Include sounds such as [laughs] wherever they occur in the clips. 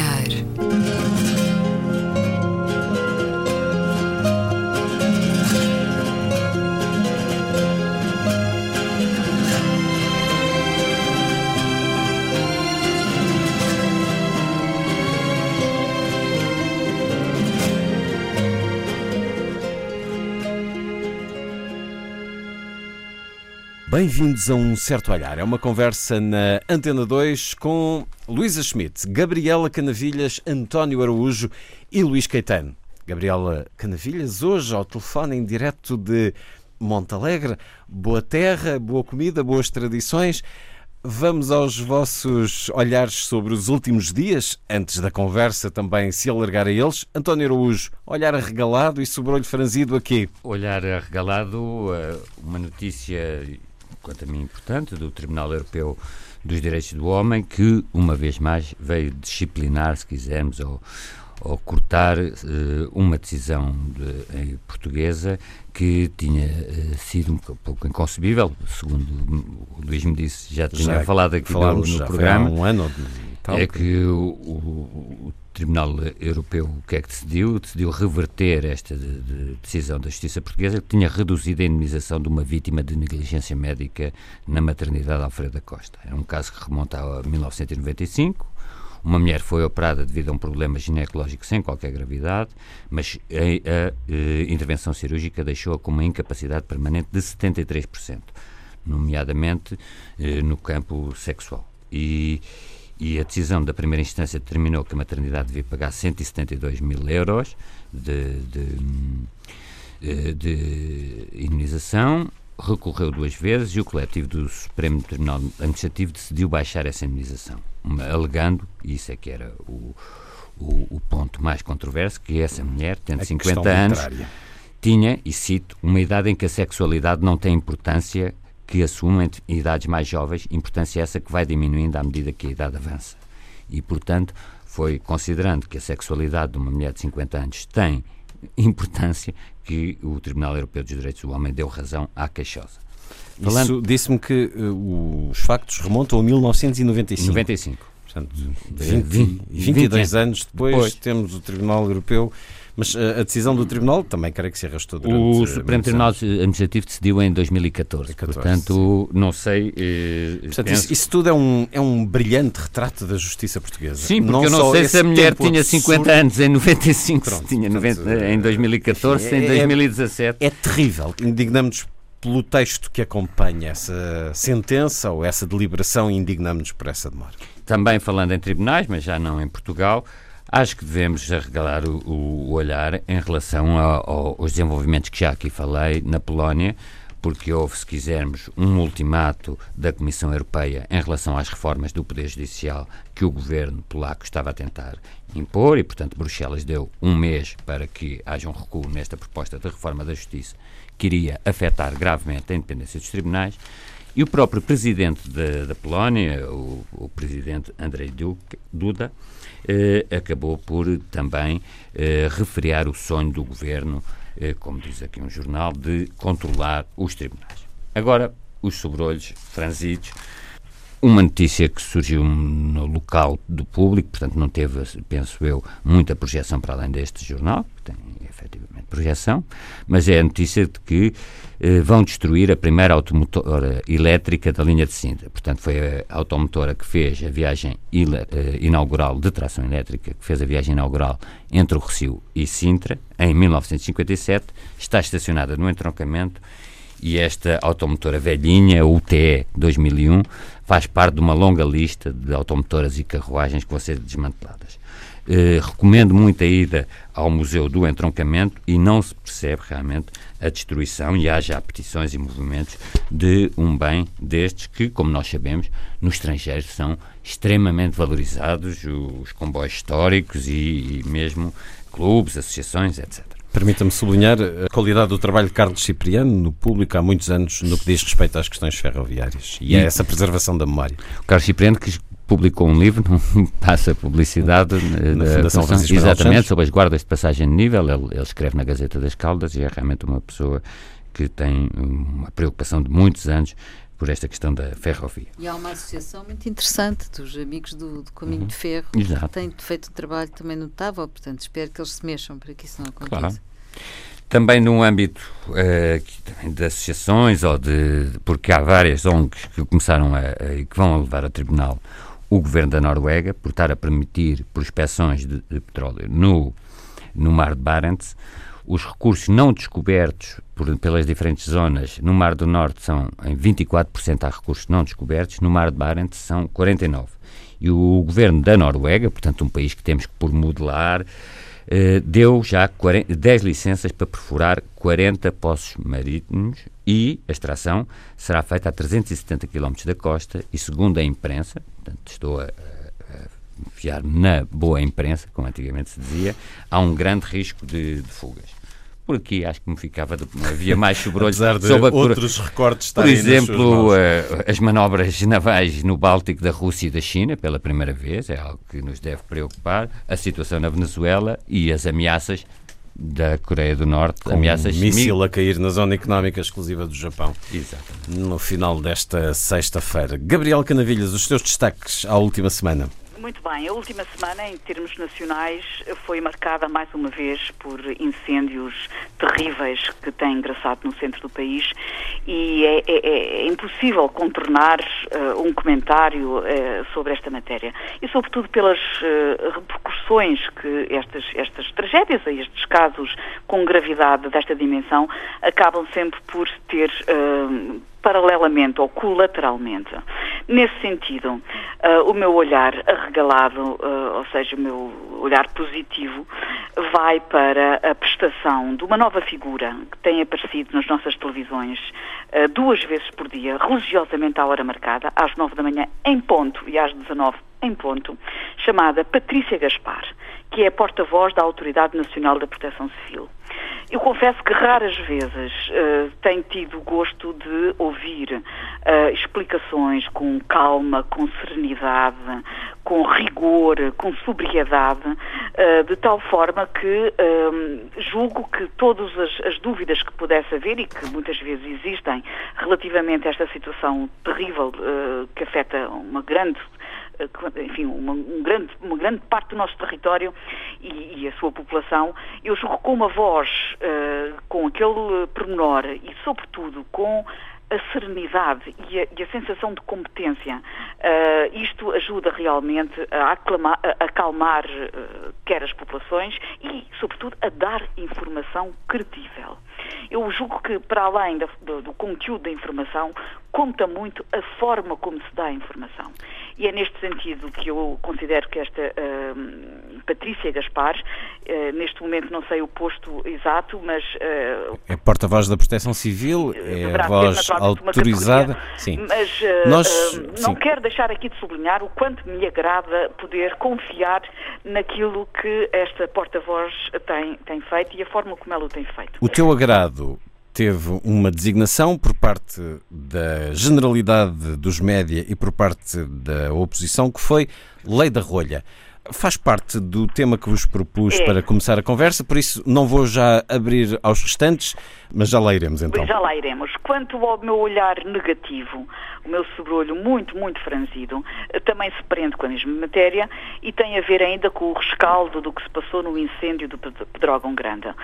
olhar. Bem-vindos a um certo olhar. É uma conversa na Antena 2 com Luísa Schmidt, Gabriela Canavilhas, António Araújo e Luís Caetano. Gabriela Canavilhas, hoje ao telefone em direto de Montalegre. Boa terra, boa comida, boas tradições. Vamos aos vossos olhares sobre os últimos dias, antes da conversa também se alargar a eles. António Araújo, olhar arregalado e sobrolho franzido aqui. Olhar arregalado, eh, uma notícia quanto a mim importante, do Tribunal Europeu dos Direitos do Homem, que, uma vez mais, veio disciplinar, se quisermos, ou, ou cortar uh, uma decisão de, portuguesa que tinha uh, sido um pouco inconcebível, segundo o Luís me disse, já tinha já falado aqui no, no programa. um ano tal, é que o, o, Tribunal Europeu o que é que decidiu? Decidiu reverter esta de, de decisão da Justiça Portuguesa que tinha reduzido a indemnização de uma vítima de negligência médica na maternidade Alfredo Costa. É um caso que remonta a 1995. Uma mulher foi operada devido a um problema ginecológico sem qualquer gravidade, mas a, a, a eh, intervenção cirúrgica deixou-a com uma incapacidade permanente de 73%, nomeadamente eh, no campo sexual. E, e a decisão da primeira instância determinou que a maternidade devia pagar 172 mil euros de, de, eh, de indenização, recorreu duas vezes e o coletivo do Supremo Tribunal Administrativo decidiu baixar essa indenização, alegando, e isso é que era o, o, o ponto mais controverso, que essa mulher, tendo a 50 anos, literária. tinha, e cito, uma idade em que a sexualidade não tem importância que assumem idades mais jovens, importância essa que vai diminuindo à medida que a idade avança. E, portanto, foi considerando que a sexualidade de uma mulher de 50 anos tem [laughs] importância que o Tribunal Europeu dos Direitos do Homem deu razão à queixosa. Falando... Disse-me que uh, os factos remontam a 1995. 95. Portanto, 20, 20, 22 anos depois, depois, temos o Tribunal Europeu mas a decisão do Tribunal também creio que se arrastou durante O Supremo Tribunal Administrativo decidiu em 2014, 14, portanto, sim. não sei... Eh, portanto, penso... isso, isso, tudo é um, é um brilhante retrato da justiça portuguesa. Sim, porque não eu não sei se a mulher tinha 50 absurdo. anos em 95, Pronto, tinha 90, em 2014, enfim, é, em 2017. É, é terrível, indignamos-nos pelo texto que acompanha essa sentença ou essa deliberação e indignamos-nos por essa demora. Também falando em tribunais, mas já não em Portugal, Acho que devemos arregalar o, o olhar em relação aos desenvolvimentos que já aqui falei na Polónia, porque houve, se quisermos, um ultimato da Comissão Europeia em relação às reformas do Poder Judicial que o governo polaco estava a tentar impor e, portanto, Bruxelas deu um mês para que haja um recuo nesta proposta de reforma da Justiça que iria afetar gravemente a independência dos tribunais. E o próprio presidente da, da Polónia, o, o presidente Andrei Duda, eh, acabou por também eh, o sonho do governo, eh, como diz aqui um jornal, de controlar os tribunais. Agora, os sobrolhos franzidos. Uma notícia que surgiu no local do público, portanto não teve, penso eu, muita projeção para além deste jornal, tem efetivamente projeção, mas é a notícia de que eh, vão destruir a primeira automotora elétrica da linha de Sintra. Portanto, foi a automotora que fez a viagem eh, inaugural de tração elétrica, que fez a viagem inaugural entre o Recio e Sintra, em 1957, está estacionada no entroncamento e esta automotora velhinha, a UTE 2001, faz parte de uma longa lista de automotoras e carruagens que vão ser desmanteladas. Eh, recomendo muito a ida ao Museu do Entroncamento e não se percebe realmente a destruição e há já petições e movimentos de um bem destes que, como nós sabemos, no estrangeiro são extremamente valorizados, os comboios históricos e, e mesmo clubes, associações, etc. Permita-me sublinhar a qualidade do trabalho de Carlos Cipriano no público há muitos anos no que diz respeito às questões ferroviárias e, é essa preservação da memória. O Carlos Cipriano que publicou um livro, não [laughs] passa publicidade, eh, na Fundação Francisco exatamente, sobre as guardas de passagem de nível. Ele, ele, escreve na Gazeta das Caldas e é realmente uma pessoa que tem uma preocupação de muitos anos por esta questão da ferrovia. E há uma associação muito interessante dos amigos do, do Caminho uhum. de Ferro, Exato. que tem feito um trabalho também notável, portanto espero que eles se mexam para que isso não aconteça. Claro. Também no âmbito uh, de associações, ou de, porque há várias ONGs que começaram a, a, que vão levar ao tribunal o governo da Noruega por estar a permitir prospecções de, de petróleo no, no mar de Barents. Os recursos não descobertos por, pelas diferentes zonas no Mar do Norte são em 24% há recursos não descobertos, no Mar de Barents são 49%. E o governo da Noruega, portanto um país que temos que por modelar, eh, deu já 40, 10 licenças para perfurar 40 poços marítimos e a extração será feita a 370 km da costa e segundo a imprensa, portanto estou a, a fiar na boa imprensa, como antigamente se dizia, há um grande risco de, de fugas. Por aqui acho que me ficava de, havia mais sobrolhos sobre [laughs] de a, outros por, recortes por exemplo uh, as manobras navais no Báltico da Rússia e da China pela primeira vez é algo que nos deve preocupar. A situação na Venezuela e as ameaças da Coreia do Norte Com ameaças um míssil a cair na zona económica exclusiva do Japão. Exatamente. no final desta sexta-feira. Gabriel Canavilhas os teus destaques à última semana muito bem. A última semana, em termos nacionais, foi marcada mais uma vez por incêndios terríveis que têm ingressado no centro do país e é, é, é impossível contornar uh, um comentário uh, sobre esta matéria. E, sobretudo, pelas uh, repercussões que estas, estas tragédias estes casos com gravidade desta dimensão acabam sempre por ter paralelamente ou colateralmente. Nesse sentido, uh, o meu olhar arregalado, uh, ou seja, o meu olhar positivo, vai para a prestação de uma nova figura que tem aparecido nas nossas televisões uh, duas vezes por dia, religiosamente à hora marcada, às nove da manhã em ponto e às dezenove em ponto, chamada Patrícia Gaspar, que é porta-voz da Autoridade Nacional da Proteção Civil. Eu confesso que raras vezes uh, tenho tido o gosto de ouvir uh, explicações com calma, com serenidade, com rigor, com sobriedade, uh, de tal forma que julgo que todas as, as, dúvidas que pudesse haver e que muitas vezes existem relativamente a esta situação terrível que afeta uma grande enfim, uma, um grande, uma grande parte do nosso território e, e a sua população, eu julgo com uma voz, uh, com aquele pormenor e, sobretudo, com a serenidade e a, e a, sensação de competência. Uh, isto ajuda realmente a, aclamar, a acalmar uh, quer as populações e, sobretudo, a dar informação credível. Eu julgo que, para além do, do, do conteúdo da informação, conta muito a forma como se dá a informação. E é neste sentido que eu considero que esta uh, Patrícia Gaspar, uh, neste momento não sei o posto exato, mas... Uh, é porta-voz da Proteção Civil, é a voz autorizada. Sim. Mas Nós, não sim. quero deixar aqui de sublinhar o quanto me agrada poder confiar naquilo que esta porta-voz tem, tem feito e a forma como ela o tem feito. O teu agrado teve uma designação por parte da generalidade dos média e por parte da oposição que foi Lei da Rolha faz parte do tema que vos propus é. para começar a conversa, por isso não vou já abrir aos restantes, mas já lá iremos então. Já lá iremos. Quanto ao meu olhar negativo, o meu sobrolho muito, muito franzido, também se prende com a mesma matéria e tem a ver ainda com o rescaldo do que se passou no incêndio do Pedrógão Grande. Uh,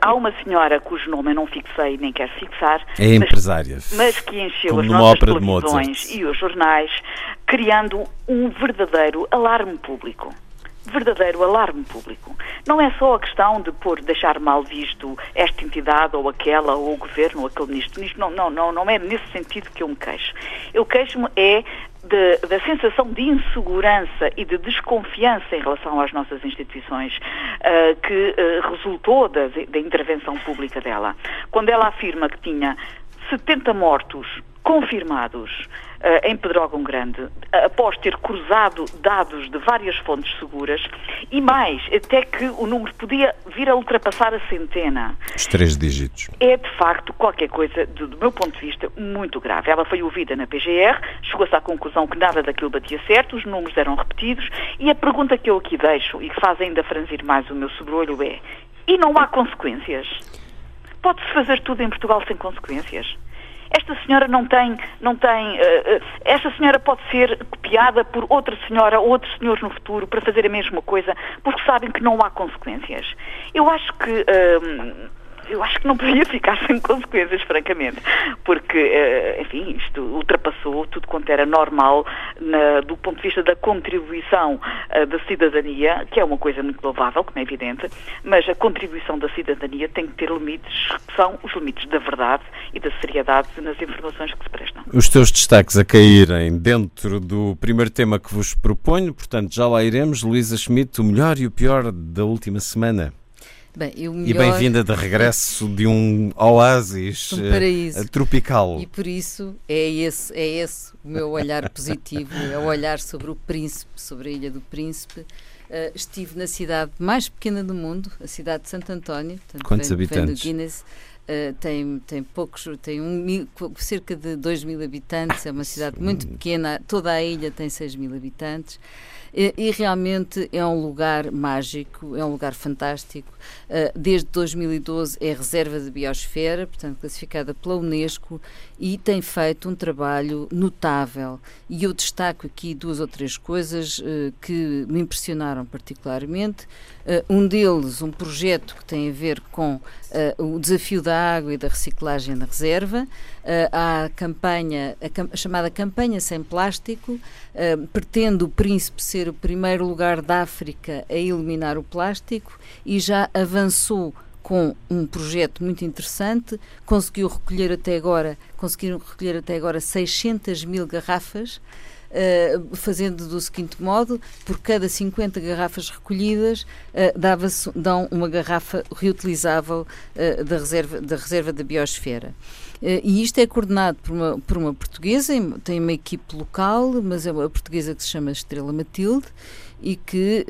há uma senhora cujo nome eu não fixei nem quero fixar. É empresária. Mas, mas que encheu as nossas televisões e os jornais, criando um verdadeiro alarme público verdadeiro alarme público. Não é só a questão de pôr, deixar mal visto esta entidade ou aquela, ou o governo, ou aquele ministro. Não, não, não, não é nesse sentido que eu me queixo. Eu queixo-me é de, da sensação de insegurança e de desconfiança em relação às nossas instituições uh, que uh, resultou da, da intervenção pública dela. Quando ela afirma que tinha 70 mortos confirmados uh, em Pedrógão Grande, após ter cruzado dados de várias fontes seguras, e mais, até que o número podia vir a ultrapassar a centena. Os três dígitos. É, de facto, qualquer coisa, do, do meu ponto de vista, muito grave. Ela foi ouvida na PGR, chegou-se à conclusão que nada daquilo batia certo, os números eram repetidos, e a pergunta que eu aqui deixo, e que faz ainda franzir mais o meu sobrolho, é: e não há consequências? Pode-se fazer tudo em Portugal sem consequências? Esta senhora não tem, não tem, uh, esta senhora pode ser copiada por outra senhora ou outros senhores no futuro para fazer a mesma coisa, porque sabem que não há consequências. Eu acho que uh, eu acho que não podia ficar [laughs] sem consequências, francamente, porque, eh, enfim, isto ultrapassou tudo quanto era normal na, do ponto de vista da contribuição uh, da cidadania, que é uma coisa muito louvável, como é evidente, mas a contribuição da cidadania tem que ter limites, que são os limites da verdade e da seriedade nas informações que se prestam. Os teus destaques a caírem dentro do primeiro tema que vos proponho, portanto, já lá iremos. Luísa Schmidt, o melhor e o pior da última semana. Bem, e, melhor... e bem-vinda de regresso de um oásis um. Uh, tropical. E por isso é esse, é esse o meu olhar [laughs] positivo, é o olhar sobre o príncipe, sobre a Ilha do Príncipe. Uh, estive na cidade mais pequena do mundo, a cidade de Santo António. Portanto, Quantos vem, habitantes? Vem Guinness. Uh, tem, tem poucos, tem um mil, cerca de 2 mil habitantes, é uma cidade muito pequena, toda a ilha tem 6 mil habitantes. E, e, realmente é um lugar mágico, é um lugar fantástico. Uh, desde 2012 é reserva de biosfera, portanto classificada pela Unesco e tem feito um trabalho notável. E eu destaco aqui duas ou três coisas uh, que me impressionaram particularmente. Uh, um deles, um projeto que tem a ver com o desafio da água e da reciclagem na reserva. há a campanha, a, a, chamada Campanha Sem Plástico, pretende o Príncipe ser o primeiro lugar da África a eliminar o plástico e já avançou com um projeto muito interessante, conseguiu recolher até agora, conseguiram recolher até agora 600 mil garrafas, Uh, fazendo do seguinte modo, por cada 50 garrafas recolhidas, uh, dava dão uma garrafa reutilizável uh, da, reserva, da reserva da biosfera. e isto é coordenado por uma, por uma portuguesa, tem uma equipe local, mas é uma portuguesa que se chama Estrela Matilde e que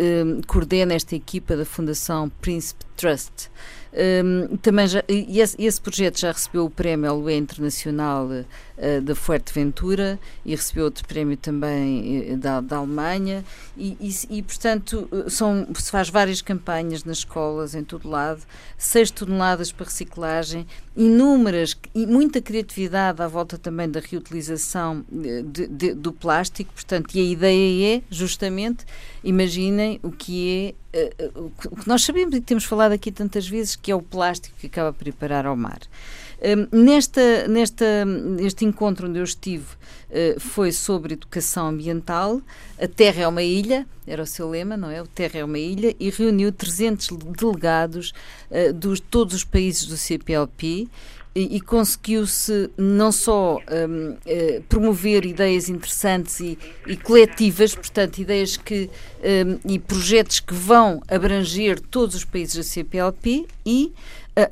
coordena esta equipa da Fundação Príncipe Trust. Um, também já, esse, esse, projeto já recebeu o prémio Alué Internacional uh, da Fuerteventura e recebeu outro prémio também uh, da, da Alemanha. E, e, e, portanto eh, são, se faz várias campanhas nas escolas em todo lado, 6 toneladas para reciclagem, inúmeras e muita criatividade à volta também da reutilização de, de, do plástico, portanto, e a ideia é justamente, imaginem o que é uh, o que nós sabemos e temos falado aqui tantas vezes, que é o plástico que acaba por ir parar ao mar. Uh, nesta, nesta, neste encontro onde eu estive uh, foi sobre educação ambiental. A Terra é uma ilha, era o seu lema, não é? O Terra é uma ilha, e reuniu 300 delegados uh, dos todos os países do CPLP e, e conseguiu-se não só um, eh, promover ideias interessantes e, e, coletivas, portanto, ideias que um, e projetos que vão abranger todos os países da CPLP e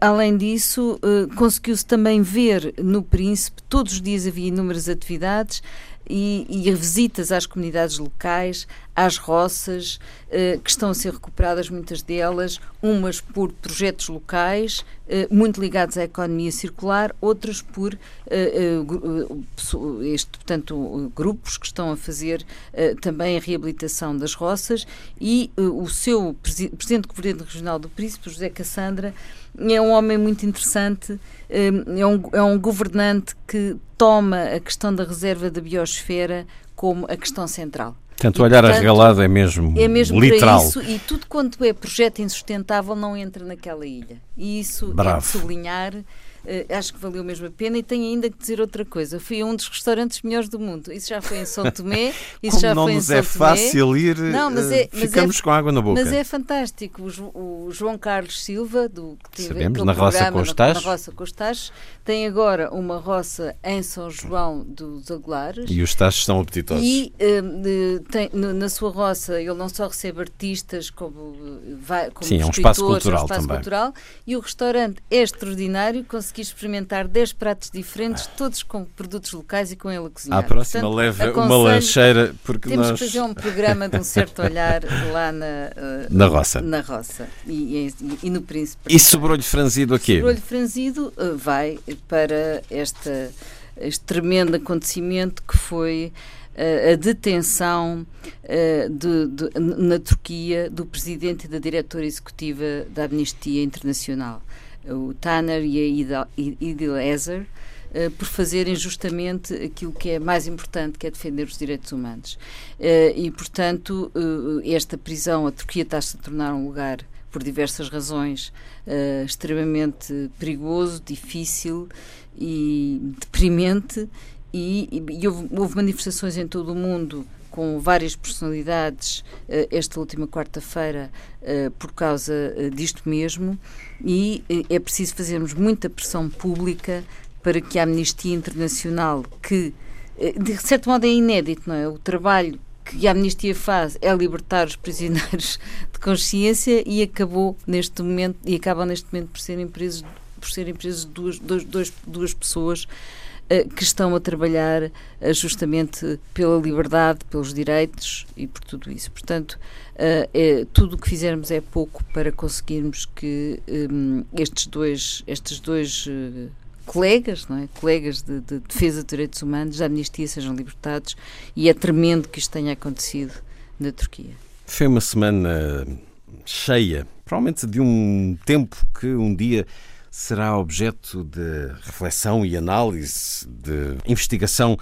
Além disso, conseguiu-se também ver no Príncipe, todos os dias havia inúmeras atividades, e, e visitas às comunidades locais, às roças, eh, que estão a ser recuperadas, muitas delas, umas por projetos locais, eh, muito ligados à economia circular, outras por eh, este, portanto, grupos que estão a fazer também a reabilitação das roças e o seu presidente do Governo Regional do Príncipe, José Cassandra, é um homem muito interessante, é um, é um governante que toma a questão da reserva da biosfera como a questão central. Portanto, olhar portanto, arregalado é mesmo, é mesmo literal. Isso, e tudo quanto é projeto insustentável não entra naquela ilha. E isso Bravo. é de sublinhar acho que valeu mesmo a pena e tenho ainda que dizer outra coisa. Fui a um dos restaurantes melhores do mundo. Isso já foi em São Tomé. [laughs] Isso Como já não foi nos em é São fácil ir, não, mas é, mas ficamos é, com água na boca. Mas é fantástico. O, o João Carlos Silva, do, que teve Sabemos, na Roça Costas. Na, na Roça tem agora uma roça em São João dos Aguilares. E os tachos são apetitosos. E uh, tem, na sua roça ele não só recebe artistas como, vai, como Sim, é um espaço cultural é um espaço também. Cultural, e o restaurante é extraordinário. Consegui experimentar 10 pratos diferentes, todos com produtos locais e com ele a cozinhar. À próxima Portanto, leve uma lancheira, porque temos nós... que fazer um programa de um certo olhar lá na, uh, [laughs] na roça. Na roça e, e, e no Príncipe. E sobrolho franzido aqui? Sobrolho franzido uh, vai para esta, este tremendo acontecimento que foi uh, a detenção de, de, na Turquia do presidente e da diretora executiva da Amnistia Internacional o Tanner e a Idil Ezer, uh, por fazerem justamente aquilo que é mais importante, que é defender os direitos humanos. Uh, e, portanto, esta prisão, a Turquia está-se a tornar um lugar por diversas razões, uh, extremamente perigoso, difícil e deprimente. E, e, e houve, houve, manifestações em todo o mundo com várias personalidades uh, esta última quarta-feira uh, por causa disto mesmo. E é preciso fazermos muita pressão pública para que a Amnistia Internacional, que de certo modo é inédito, não é? O trabalho que a amnistia faz é libertar os prisioneiros [laughs] de consciência e acabou neste momento e acabam neste momento por serem presos por serem presos duas, duas, duas, pessoas que estão a trabalhar uh, justamente pela liberdade, pelos direitos e por tudo isso. Portanto, uh, é, tudo o que fizermos é pouco para conseguirmos que um, estes dois, estes dois colegas, não é? colegas de, de, defesa de direitos humanos, da amnistia sejam libertados e é tremendo que isto tenha acontecido na Turquia. Foi uma semana cheia, provavelmente de um tempo que um dia será objeto de reflexão e análise, de investigação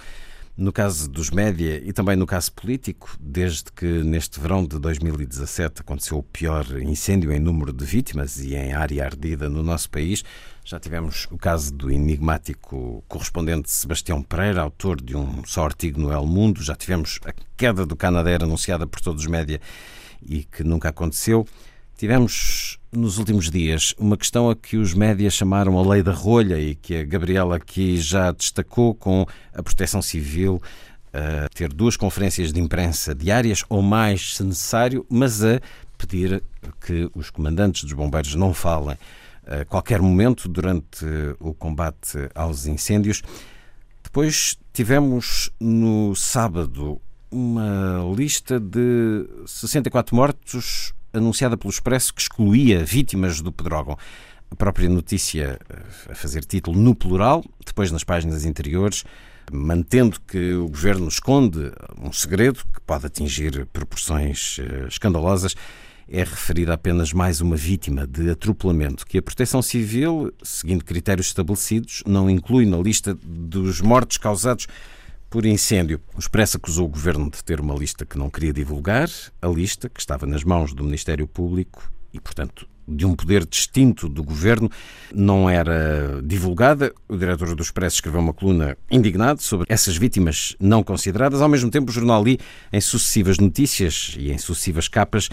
no caso dos média e também no caso político, desde que neste verão de 2017 aconteceu o pior incêndio em número de vítimas e em área ardida no nosso país, já tivemos o caso do enigmático correspondente Sebastião Pereira, autor de um só artigo no El Mundo, já tivemos a queda do Canadair anunciada por todos os média e que nunca aconteceu. Tivemos nos últimos dias uma questão a que os médias chamaram a lei da rolha e que a Gabriela aqui já destacou com a proteção civil a ter duas conferências de imprensa diárias ou mais se necessário, mas a pedir que os comandantes dos bombeiros não falem a qualquer momento durante o combate aos incêndios. Depois tivemos no sábado uma lista de 64 mortos anunciada pelo Expresso que excluía vítimas do pedrógão. A própria notícia eh, a fazer título no plural, depois nas páginas interiores, mantendo que o governo esconde um segredo que pode atingir proporções eh, escandalosas, é referida apenas mais uma vítima de atropelamento, que a Proteção Civil, seguindo critérios estabelecidos, não inclui na lista dos mortos causados por incêndio. O Expresso acusou o governo de ter uma lista que não queria divulgar, a lista que estava nas mãos do Ministério Público e, portanto, de um poder distinto do governo, não era divulgada. O diretor do Expresso escreveu uma coluna indignado sobre essas vítimas não consideradas. Ao mesmo tempo, o jornal li em sucessivas notícias e em sucessivas capas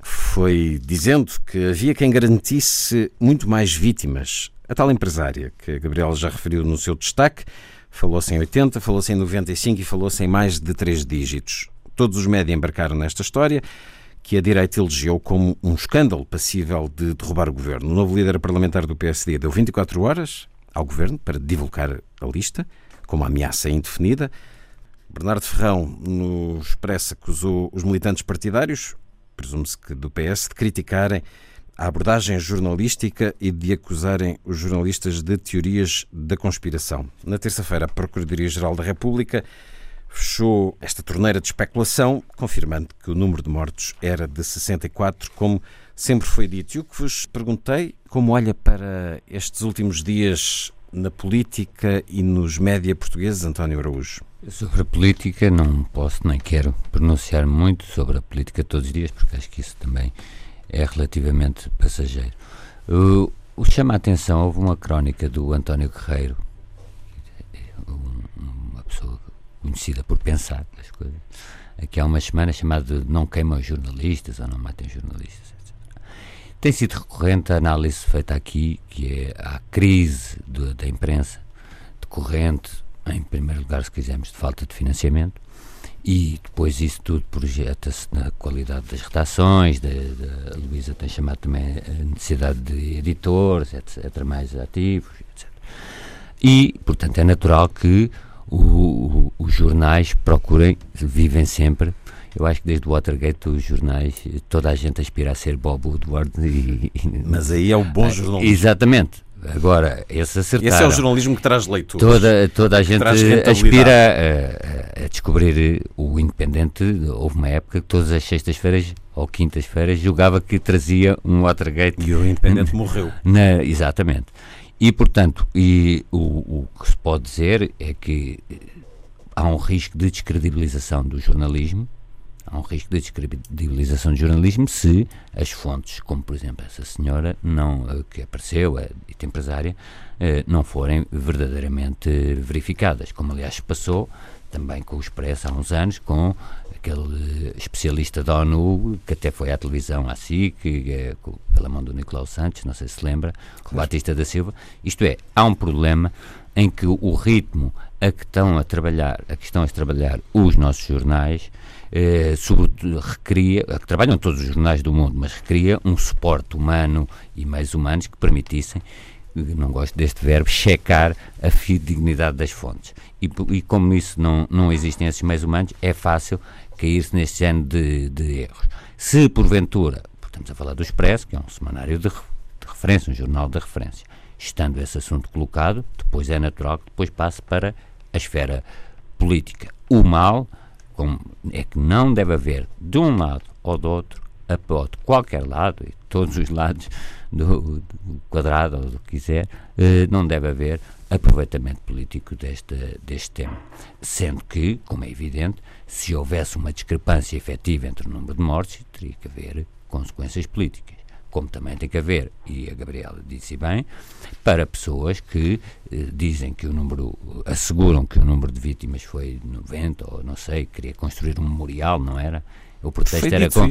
foi dizendo que havia quem garantisse muito mais vítimas. A tal empresária que a Gabriela já referiu no seu destaque Falou-se em 80, falou-se em 95 e falou-se em mais de três dígitos. Todos os médias embarcaram nesta história, que a direita elegeu como um escândalo passível de derrubar o governo. O novo líder parlamentar do PSD deu 24 horas ao governo para divulgar a lista, como ameaça indefinida. Bernardo Ferrão, no Expresso, acusou os militantes partidários, presume-se que do PS, de criticarem a abordagem jornalística e de acusarem os jornalistas de teorias da conspiração. Na terça-feira, a Procuradoria-Geral da República fechou esta torneira de especulação, confirmando que o número de mortos era de 64, como sempre foi dito. E o que vos perguntei, como olha para estes últimos dias na política e nos média portugueses, António Araújo? Sobre a política não posso nem quero pronunciar muito sobre a política todos os dias, porque acho que isso também é relativamente passageiro. O, o chama a atenção, houve uma crónica do António Guerreiro, uma pessoa conhecida por pensar as coisas, aqui há uma semana chamada Não queimam jornalistas ou não matem jornalistas. Etc. Tem sido recorrente a análise feita aqui, que é a crise do, da imprensa, decorrente, em primeiro lugar, se quisermos, de falta de financiamento, e depois isso tudo projeta-se na qualidade das redações, a Luísa tem chamado também a necessidade de editores, etc., mais ativos, etc. E, portanto, é natural que o, o, os jornais procurem, vivem sempre, eu acho que desde o Watergate os jornais, toda a gente aspira a ser Bob Woodward. E, Mas aí é o bom jornalismo. Exatamente. Agora, esse acertaram. Esse é o jornalismo que traz leitores. Toda, toda a gente aspira a, a, descobrir o independente. Houve uma época que todas as sextas-feiras ou quintas-feiras julgava que trazia um Watergate. E o independente morreu. [laughs] Na, exatamente. E, portanto, e o, o que se pode dizer é que há um risco de descredibilização do jornalismo, há um risco de descredibilização do jornalismo se as fontes, como por exemplo essa senhora não, eh, que apareceu, a dita empresária, eh, não forem verdadeiramente verificadas, como aliás passou também com o Expresso há uns anos, com aquele especialista da ONU que até foi à televisão, à SIC, é, pela mão do Nicolau Santos, não sei se lembra, com o Batista da Silva. Isto é, há um problema em que o ritmo a que estão a trabalhar, a que estão a trabalhar os nossos jornais, eh, sobretudo recria, que trabalham todos os jornais do mundo, mas recria um suporte humano e mais humanos que permitissem não gosto deste verbo, checar a fidedignidade das fontes. E, e, como isso não, não existem esses meios humanos, é fácil cair-se neste género de, de, erros. Se, porventura, estamos a falar do Expresso, que é um semanário de, de referência, um jornal de referência, estando esse assunto colocado, depois é natural que depois passe para a esfera política. O mal é que não deve haver, de um lado ou do outro, a de qualquer lado, e todos os lados do, do quadrado ou do que quiser, eh, não deve haver aproveitamento político deste, deste tema. Sendo que, como é evidente, se houvesse uma discrepância efetiva entre o número de mortes, teria que haver consequências políticas. Como também tem que haver, e a Gabriela disse bem, para pessoas que eh, dizem que o número, asseguram que o número de vítimas foi 90 ou não sei, queria construir um memorial, não era? O protesto Foi era com. Uh,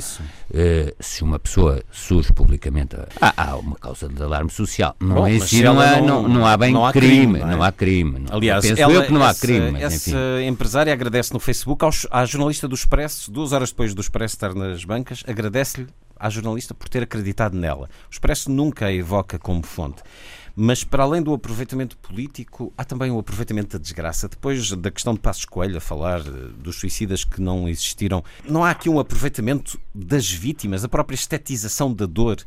se uma pessoa surge publicamente. Há, há, uma causa de alarme social. Não, Bom, é assim, não, há, não, não, há bem não há crime, crime, não, é? não, há crime. Aliás, penso ela, eu que não essa, há crime. Mas, essa enfim. empresária agradece no Facebook aos, à jornalista do Expresso, duas horas depois do Expresso estar nas bancas, agradece-lhe à jornalista por ter acreditado nela. O Expresso nunca a evoca como fonte. Mas para além do aproveitamento político, há também o aproveitamento da desgraça. Depois da questão de Passos Coelho, a falar eh, dos suicidas que não existiram, não há aqui um aproveitamento das vítimas, a própria estetização da dor.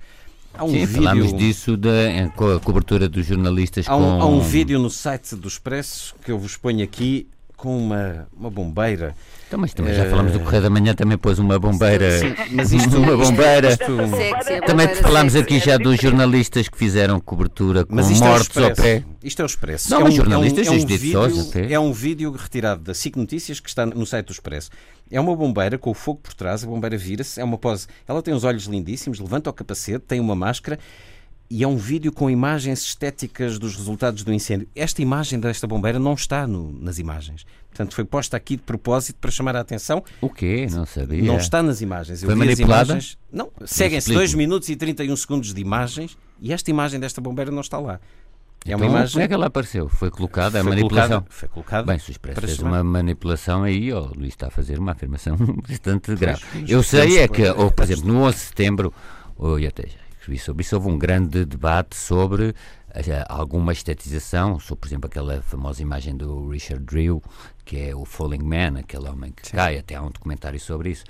Há um Sim, vídeo... falámos disso da, com a cobertura dos jornalistas. Há um, com... há um vídeo no site do Expresso que eu vos ponho aqui com uma, uma bombeira então, mas também já falamos do Correio da Manhã, também pôs uma bombeira. Sim, mas isto, [laughs] uma bombeira. Isto, isto, também falámos aqui já dos jornalistas que fizeram cobertura com mortos é ao pé. Isto é o Expresso. Não, é mas um, jornalistas, é um, é um vídeo, é um vídeo retirado da SIC Notícias que está no site do Expresso. É uma bombeira com o fogo por trás, a bombeira vira-se, é uma pose. Ela tem os olhos lindíssimos, levanta o capacete, tem uma máscara e é um vídeo com imagens estéticas dos resultados do incêndio. Esta imagem desta bombeira não está no, nas imagens. Portanto, foi posta aqui de propósito para chamar a atenção. O quê? Não sabia. Não está nas imagens. Eu foi manipulada? Imagens... Não, seguem-se 2 minutos e 31 segundos de imagens e esta imagem desta bombeira não está lá. É uma então, imagem... Como é que ela apareceu? Foi colocada a manipulação? Colocada, foi colocada. Bem, se o Expresso fez uma manipulação aí, o Luís está a fazer uma afirmação [laughs] bastante grave. Eu sei é que, ou, por exemplo, no 11 de setembro, ou até já escrevi sobre isso, houve um grande debate sobre eh, alguma estetização, sobre, por exemplo, aquela famosa imagem do Richard Drill, que é o Falling Man, aquele homem que Sim. cai, até há um documentário sobre isso.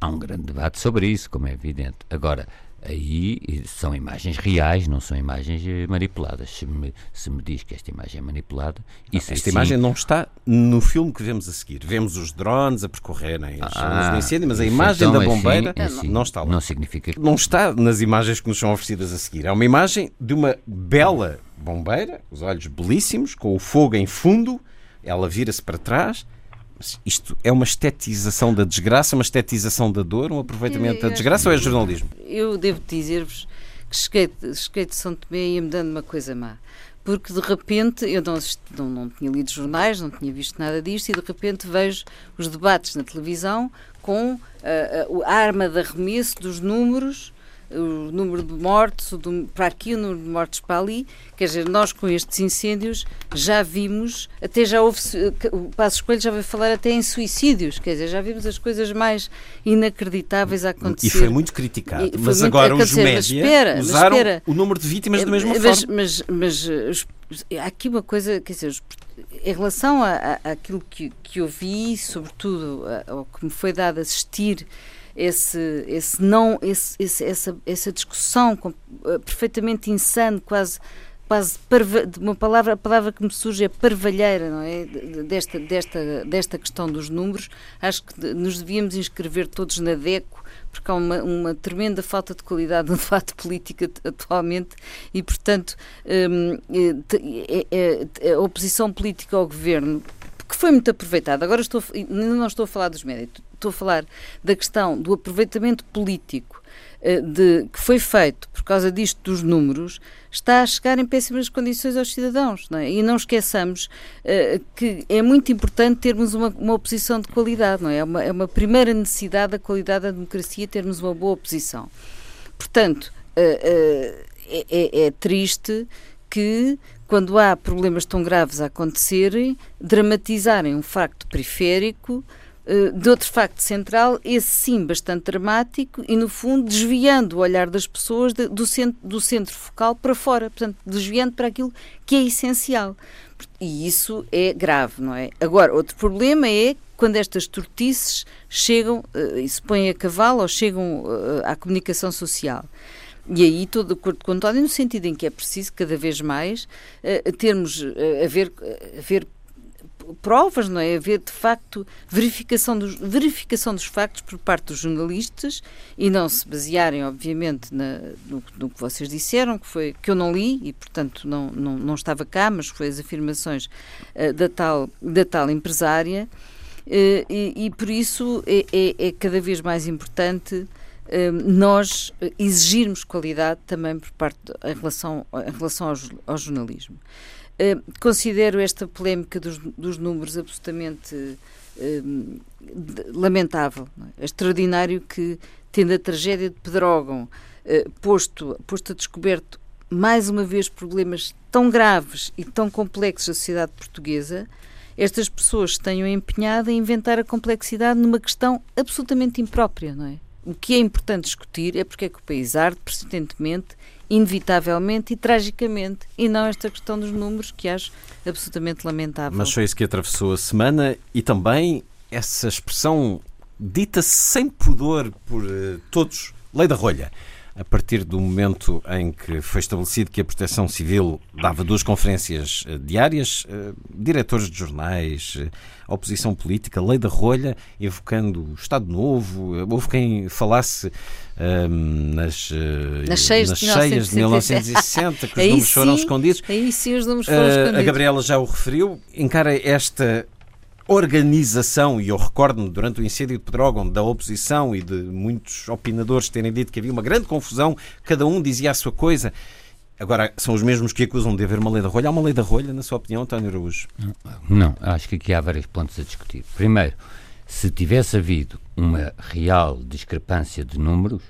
Há um grande debate sobre isso, como é evidente. Agora, aí são imagens reais, não são imagens eh, manipuladas. Se me, se me diz que esta imagem é manipulada, não, esta imagem não está no filme que vemos a seguir. Vemos os drones a percorrerem as ah, do incêndio, mas a imagem então, da bombeira assim, assim, não está lá. Não significa que... Não está nas imagens que nos são oferecidas a seguir. É uma imagem de uma bela bombeira, os olhos belíssimos, com o fogo em fundo, ela vira-se para trás isto é uma estetização da desgraça, uma estetização da dor, um aproveitamento da desgraça ou é jornalismo? Eu devo dizer-vos que cheguei, cheguei de São Tomé e ia-me dando uma coisa má. Porque de repente eu não, não, não tinha lido jornais, não tinha visto nada disto, e de repente vejo os debates na televisão com uh, a arma de arremesso dos números o número de mortes, para aqui o número de mortes para ali. Quer dizer, nós com estes incêndios já vimos, até já houve, o Passo Escolho já vai falar até em suicídios, quer dizer, já vimos as coisas mais inacreditáveis a acontecer. E foi muito criticado, e, mas agora os médias usaram espera, o número de vítimas da mesma mas, forma. Mas, mas, mas há aqui uma coisa, quer dizer, em relação àquilo que, que eu vi, sobretudo ao que me foi dado assistir esse, esse não, esse, esse, essa, essa discussão com, uh, perfeitamente insano, quase quase uma palavra, a palavra que me surge é parvalheira, não é? Desta, desta, desta questão dos números. Acho que nos devíamos inscrever todos na DECO, porque há uma, uma tremenda falta de qualidade [laughs] no debate político atualmente e, portanto, hum, é, é, a oposição política ao governo que foi muito aproveitada. Agora estou, não estou a falar dos méritos, estou a falar da questão do aproveitamento político eh, de, que foi feito por causa disto dos números, está a chegar em péssimas condições aos cidadãos. Não é? E não esqueçamos uh, que é muito importante termos uma, uma oposição de qualidade. Não é? É, uma, é uma primeira necessidade da qualidade da democracia termos uma boa oposição. Portanto, uh, uh, é, é, triste que quando há problemas tão graves a acontecerem, dramatizarem um facto periférico de outro facto central, esse sim bastante dramático e, no fundo, desviando o olhar das pessoas do, centro, do centro focal para fora, portanto, desviando para aquilo que é essencial. E isso é grave, não é? Agora, outro problema é quando estas tortices chegam uh, e se põem a cavalo ou chegam uh, à comunicação social. E aí estou de acordo com o no sentido em que é preciso cada vez mais uh, termos, uh, haver, uh, haver provas, não é? Haver de facto verificação dos, verificação dos factos por parte dos jornalistas e não se basearem, obviamente, na, no, no, que vocês disseram, que foi que eu não li e, portanto, não, não, não estava cá, mas foi as afirmações da, tal, da tal empresária. E, e, por isso é, é, é cada vez mais importante Hum, nós exigirmos qualidade também por parte em relação, em relação ao, ao jornalismo. Considero esta polémica dos, dos números absolutamente lamentável. É? é? extraordinário que, tendo a tragédia de Pedrógão uh, posto, posto a descoberto mais uma vez problemas tão graves e tão complexos da sociedade portuguesa, estas pessoas tenham empenhado em inventar a complexidade numa questão absolutamente imprópria, não é? o que é importante discutir é porque é que o país arde persistentemente, inevitavelmente e tragicamente, e não esta questão dos números que acho absolutamente lamentável. Mas foi isso que atravessou a semana e também essa expressão dita sem pudor por uh, todos, lei da rolha a partir do momento em que foi estabelecido que a Proteção Civil dava duas conferências uh, diárias, uh, diretores de jornais, oposição política, lei da rolha, evocando o Estado Novo, houve quem falasse ehm, nas, nas cheias, nas de, cheias 1960. de 1960, que os [laughs] números sim, foram escondidos. Aí sim os números foram escondidos. A Gabriela já o referiu, encara esta organização, e eu recordo-me durante o incêndio de Pedrógão da oposição e de muitos opinadores terem dito que havia uma grande confusão, cada um dizia a sua coisa. Agora, são os mesmos que acusam de haver uma lei da rolha. Há uma lei da rolha, na sua opinião, António Araújo? Não, acho que aqui há vários pontos a discutir. Primeiro, se tivesse havido uma real discrepância de números,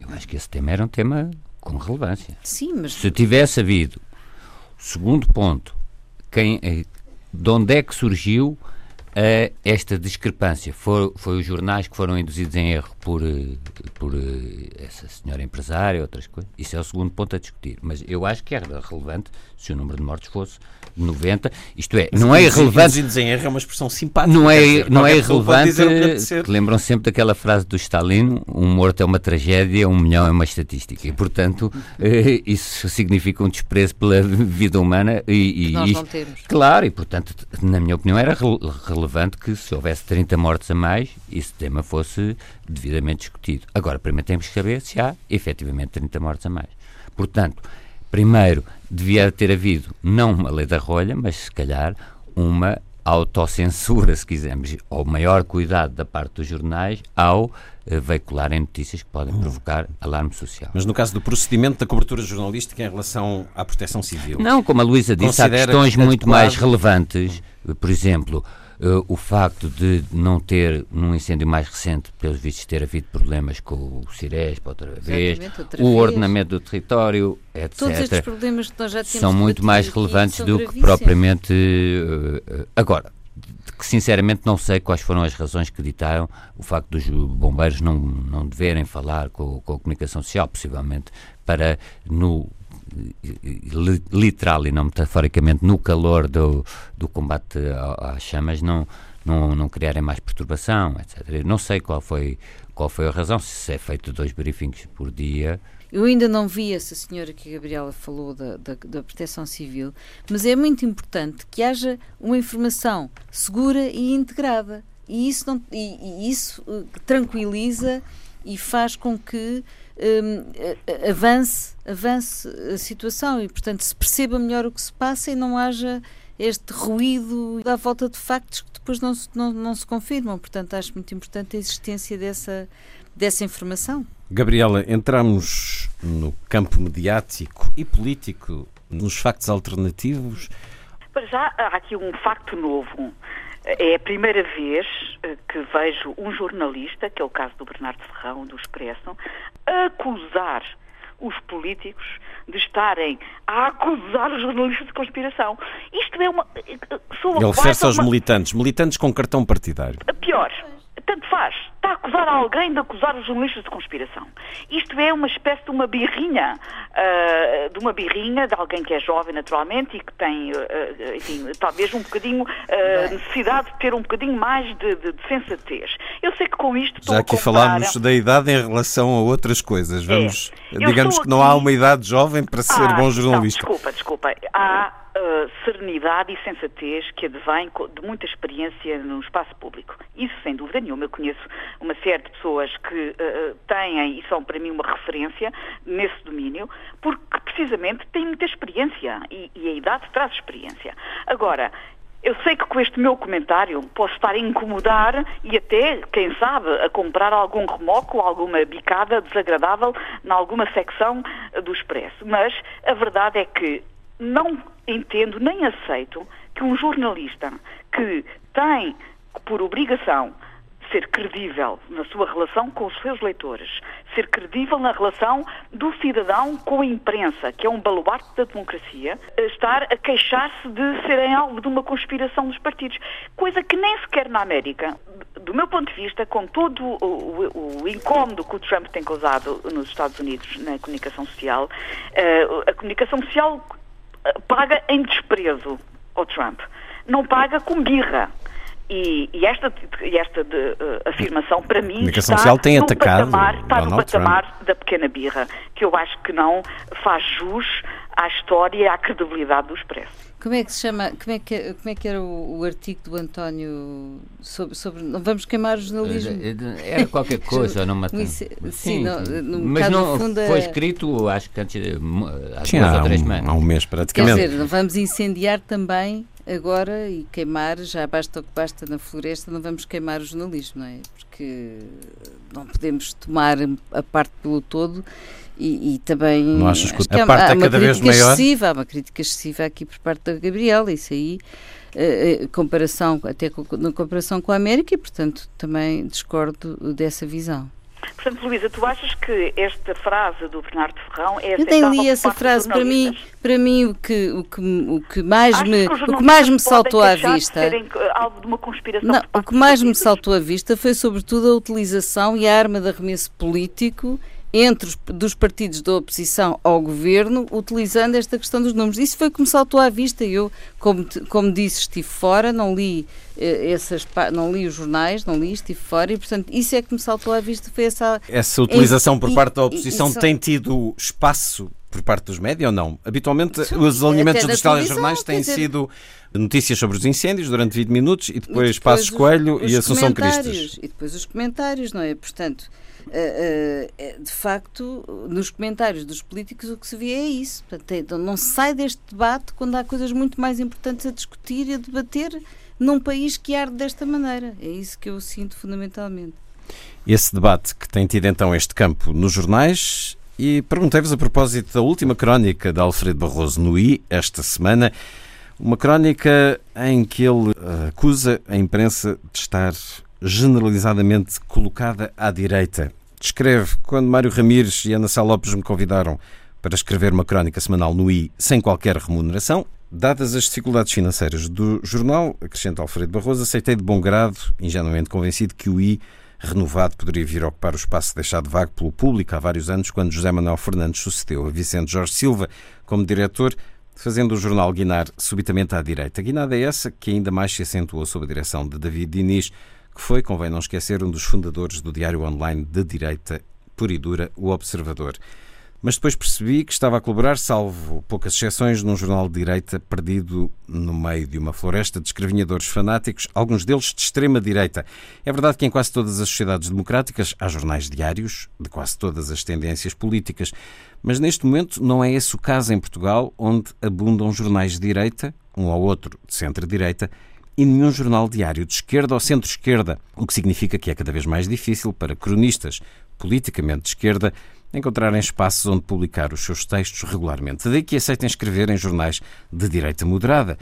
eu acho que esse tema era um tema com relevância. Sim, mas... Se tivesse havido, segundo ponto, quem, eh, de onde é que surgiu a esta discrepância. Foi, foi os jornais que foram induzidos em erro por, eh, por eh, essa senhora empresária, outras coisas. Isso é o segundo ponto a discutir. Mas eu acho que era relevante se o número de mortes fosse 90. Isto é, Mas não é irrelevante. Induzidos em erro é uma expressão simpática. Não é, dizer, não é irrelevante. Lembram sempre daquela frase do Stalin: um morto é uma tragédia, um milhão é uma estatística. E, portanto, eh, isso significa um desprezo pela vida humana. E, e nós não temos. Claro, e, portanto, na minha opinião, era relevante relevante que se houvesse 30 mortes a mais, esse tema fosse devidamente discutido. Agora, primeiro temos que saber se há efetivamente 30 mortes a mais. Portanto, primeiro devia ter havido não uma lei da rolha, mas se calhar uma autocensura, se quisermos, ou maior cuidado da parte dos jornais ao uh, veicularem notícias que podem provocar alarme social. Mas no caso do procedimento da cobertura jornalística em relação à proteção civil? Não, como a Luísa disse, há questões muito mais relevantes, por exemplo, Uh, o facto de não ter, num incêndio mais recente, pelos vistos, ter havido problemas com o Ciresp outra vez, outra o vez. ordenamento do território, etc. Todos estes problemas que nós já São muito mais relevantes do que propriamente. Uh, agora, que sinceramente não sei quais foram as razões que ditaram o facto dos bombeiros não, não deverem falar com, com a comunicação social, possivelmente para no literal e não metaforicamente no calor do, do combate às chamas não, não, não criarem mais perturbação, etc. não sei qual foi, qual foi a razão, se é feito dois briefings por dia. Eu ainda não vi essa senhora que a Gabriela falou da, da, da proteção civil, mas é muito importante que haja uma informação segura e integrada. E isso, não, e, e isso uh, tranquiliza e faz com que um, avance, avance a situação e, portanto, se perceba melhor o que se passa e não haja este ruído à volta de factos que depois não se, não, não se confirmam. Portanto, acho muito importante a existência dessa, dessa informação. Gabriela, entramos no campo mediático e político, nos factos alternativos. Para já há aqui um facto novo. É a primeira vez eh, que vejo um jornalista, que é o caso do Bernardo Ferrão, do Expresso, acusar os políticos de estarem a acusar os jornalistas de conspiração. Isto é uma. Eh, Ele refere-se aos uma... militantes, militantes com cartão partidário. Pior, tanto faz. Está a acusar alguém de acusar os jornalistas de conspiração. Isto é uma espécie de uma birrinha, uh, de uma birrinha de alguém que é jovem naturalmente e que tem, uh, enfim, talvez um bocadinho uh, necessidade de ter um bocadinho mais de, de, de sensatez. Eu sei que com isto já aqui falámos da idade em relação a outras coisas. Vamos, é. digamos que não há uma idade jovem para ser ah, bom jornalista. Não, desculpa, desculpa. Há uh, serenidade e sensatez que advém de muita experiência no espaço público. Isso sem dúvida nenhuma. Eu conheço uma série de pessoas que uh, têm e são para mim uma referência nesse domínio, porque precisamente têm muita experiência e, e a idade traz experiência. Agora, eu sei que com este meu comentário posso estar a incomodar e até, quem sabe, a comprar algum remoco, alguma bicada desagradável em alguma secção do Expresso. Mas a verdade é que não entendo nem aceito que um jornalista que tem por obrigação ser credível na sua relação com os seus leitores, ser credível na relação do cidadão com a imprensa, que é um baluarte da democracia, estar a queixar-se de serem alvo de uma conspiração dos partidos. Coisa que nem sequer na América, do meu ponto de vista, com todo o, o, o incómodo que o Trump tem causado nos Estados Unidos na comunicação social, uh, a comunicação social paga em desprezo ao Trump. Não paga com birra. E, e, esta, esta de, uh, afirmação, para mim, está social tem no atacado patamar, está no patamar da pequena birra, que eu acho que não faz jus à história e à credibilidade do Expresso. Como é que se chama, como é que, como é que era o, o artigo do António sobre, sobre não vamos queimar o jornalismo? Era qualquer [laughs] coisa, não matamos. Sim, sim, não, no mas não funda... foi escrito, acho que antes, há sim, duas ou três semanas. Há um mês praticamente. Quer dizer, não vamos incendiar também agora e queimar, já basta o que basta na floresta, não vamos queimar o jornalismo, não é? Porque não podemos tomar a parte pelo todo e, e, também não achas que, que a parte há, é cada vez maior excessiva, há uma crítica excessiva aqui por parte da Gabriela isso aí uh, comparação até com, na comparação com a América e portanto também discordo dessa visão Portanto, Luísa, tu achas que esta frase do Bernardo Ferrão é Eu nem li essa frase, para mim, para mim o que, o que, o que mais me, que o que mais me saltou à vista, alvo de uma conspiração não, o que mais me saltou à vista foi sobretudo a utilização e a arma de arremesso político entre os dos partidos da oposição ao governo, utilizando esta questão dos números. Isso foi como saltou à vista. Eu, como, como disse, estive fora, não li, eh, essas, não li os jornais, não li, estive fora, e portanto isso é que me saltou à vista. Foi essa, essa utilização por parte da oposição tem tido espaço por parte dos médias ou não? Habitualmente, os alinhamentos dos telejornais têm dizer, sido notícias sobre os incêndios durante 20 minutos e depois, e depois Passos Coelho e Assunção Cristas. E depois os comentários, não é? Portanto, de facto, nos comentários dos políticos o que se vê é isso. Portanto, não se sai deste debate quando há coisas muito mais importantes a discutir e a debater num país que arde desta maneira. É isso que eu sinto fundamentalmente. Esse debate que tem tido então este campo nos jornais e perguntei-vos a propósito da última crónica de Alfredo Barroso no I, esta semana, uma crónica em que ele eh, acusa a imprensa de estar generalizadamente colocada à direita. Descreve quando Mário Ramires e Ana Sá Lopes me convidaram para escrever uma crónica semanal no I sem qualquer remuneração. Dadas as dificuldades financeiras do jornal, acrescenta Alfredo Barroso, aceitei de bom grado, ingenuamente convencido que o I renovado poderia vir a ocupar o espaço deixado vago pelo público há vários anos, quando José Manuel Fernandes sucedeu a Vicente Jorge Silva como diretor, fazendo o jornal guinar subitamente à direita. A guinada é essa que ainda mais se acentuou sob a direção de David Diniz, que foi, convém não esquecer, um dos fundadores do diário online de direita pura e dura, O Observador. mas depois percebi que estava a colaborar, salvo poucas exceções, num jornal de direita perdido no meio de uma floresta de escravinhadores fanáticos, alguns deles de extrema direita. É verdade que em quase todas as sociedades democráticas há jornais diários de quase todas as tendências políticas, mas neste momento não é esse o caso em Portugal, onde abundam jornais de direita, um ou outro de centro-direita, e nenhum jornal diário de esquerda ou centro-esquerda, o que significa que é cada vez mais difícil para cronistas politicamente de esquerda encontrarem espaços onde publicar os seus textos regularmente. Daí que aceitem escrever em jornais de direita moderada,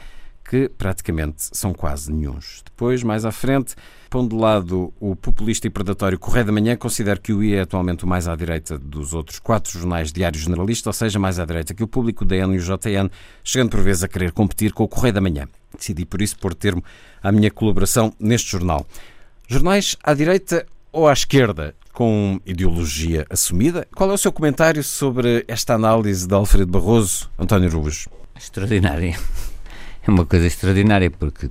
que praticamente são quase nenhuns. Depois, mais à frente, pondo de lado o populista e predatório Correio da Manhã, considero que o I é atualmente o mais à direita dos outros quatro jornais diários generalistas, ou seja, mais à direita que o Público, o DN e o JN, chegando por vezes a querer competir com o Correio da Manhã. Decidi por isso pôr termo à minha colaboração neste jornal. Jornais à direita ou à esquerda? com ideologia assumida. Qual é o seu comentário sobre esta análise de Alfredo Barroso, António Rubens? Extraordinária. É uma coisa extraordinária, porque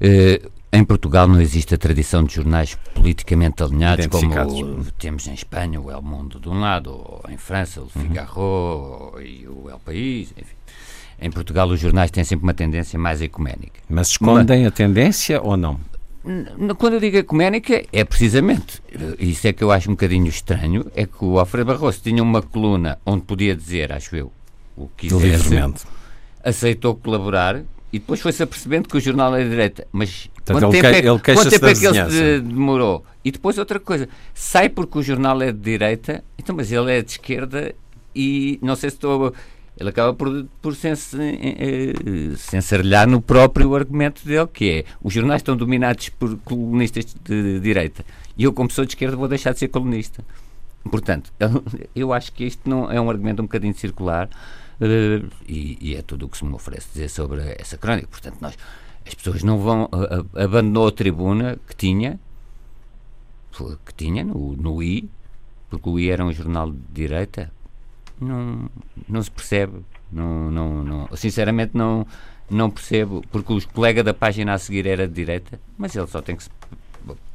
eh, em Portugal não existe a tradição de jornais politicamente alinhados como temos em Espanha o El Mundo de um lado, ou em França o. Figaro uhum. e o El País, enfim. Em Portugal os jornais têm sempre uma tendência mais ecuménica. Mas escondem Mas, a tendência ou não? Quando eu digo ecuménica, é precisamente, isso é que eu acho um bocadinho estranho, é que o Alfredo Barroso tinha uma coluna onde podia dizer, acho eu, o que quisesse, aceitou colaborar e depois foi-se apercebendo que o jornal é de direita. Mas Portanto, quanto, tempo, é, ele quanto tempo é que ele se demorou? E depois outra coisa, sai porque o jornal é de direita, então, mas ele é de esquerda e não sei se estou ele acaba por, por censarilhar no próprio argumento dele, que é os jornais estão dominados por colunistas de direita e eu, como pessoa de esquerda, vou deixar de ser colunista. Portanto, [laughs] eu acho que isto não é um argumento um bocadinho circular uh, e, e, é tudo o que se me oferece dizer sobre essa crónica. Portanto, nós, as pessoas não vão. Uh, abandonou a tribuna que tinha, que tinha no, no I, porque o I era um jornal de direita, não, não se percebe. Não, não, não, sinceramente não, não percebo, porque o colega da página a seguir era de direita, mas ele só tem que se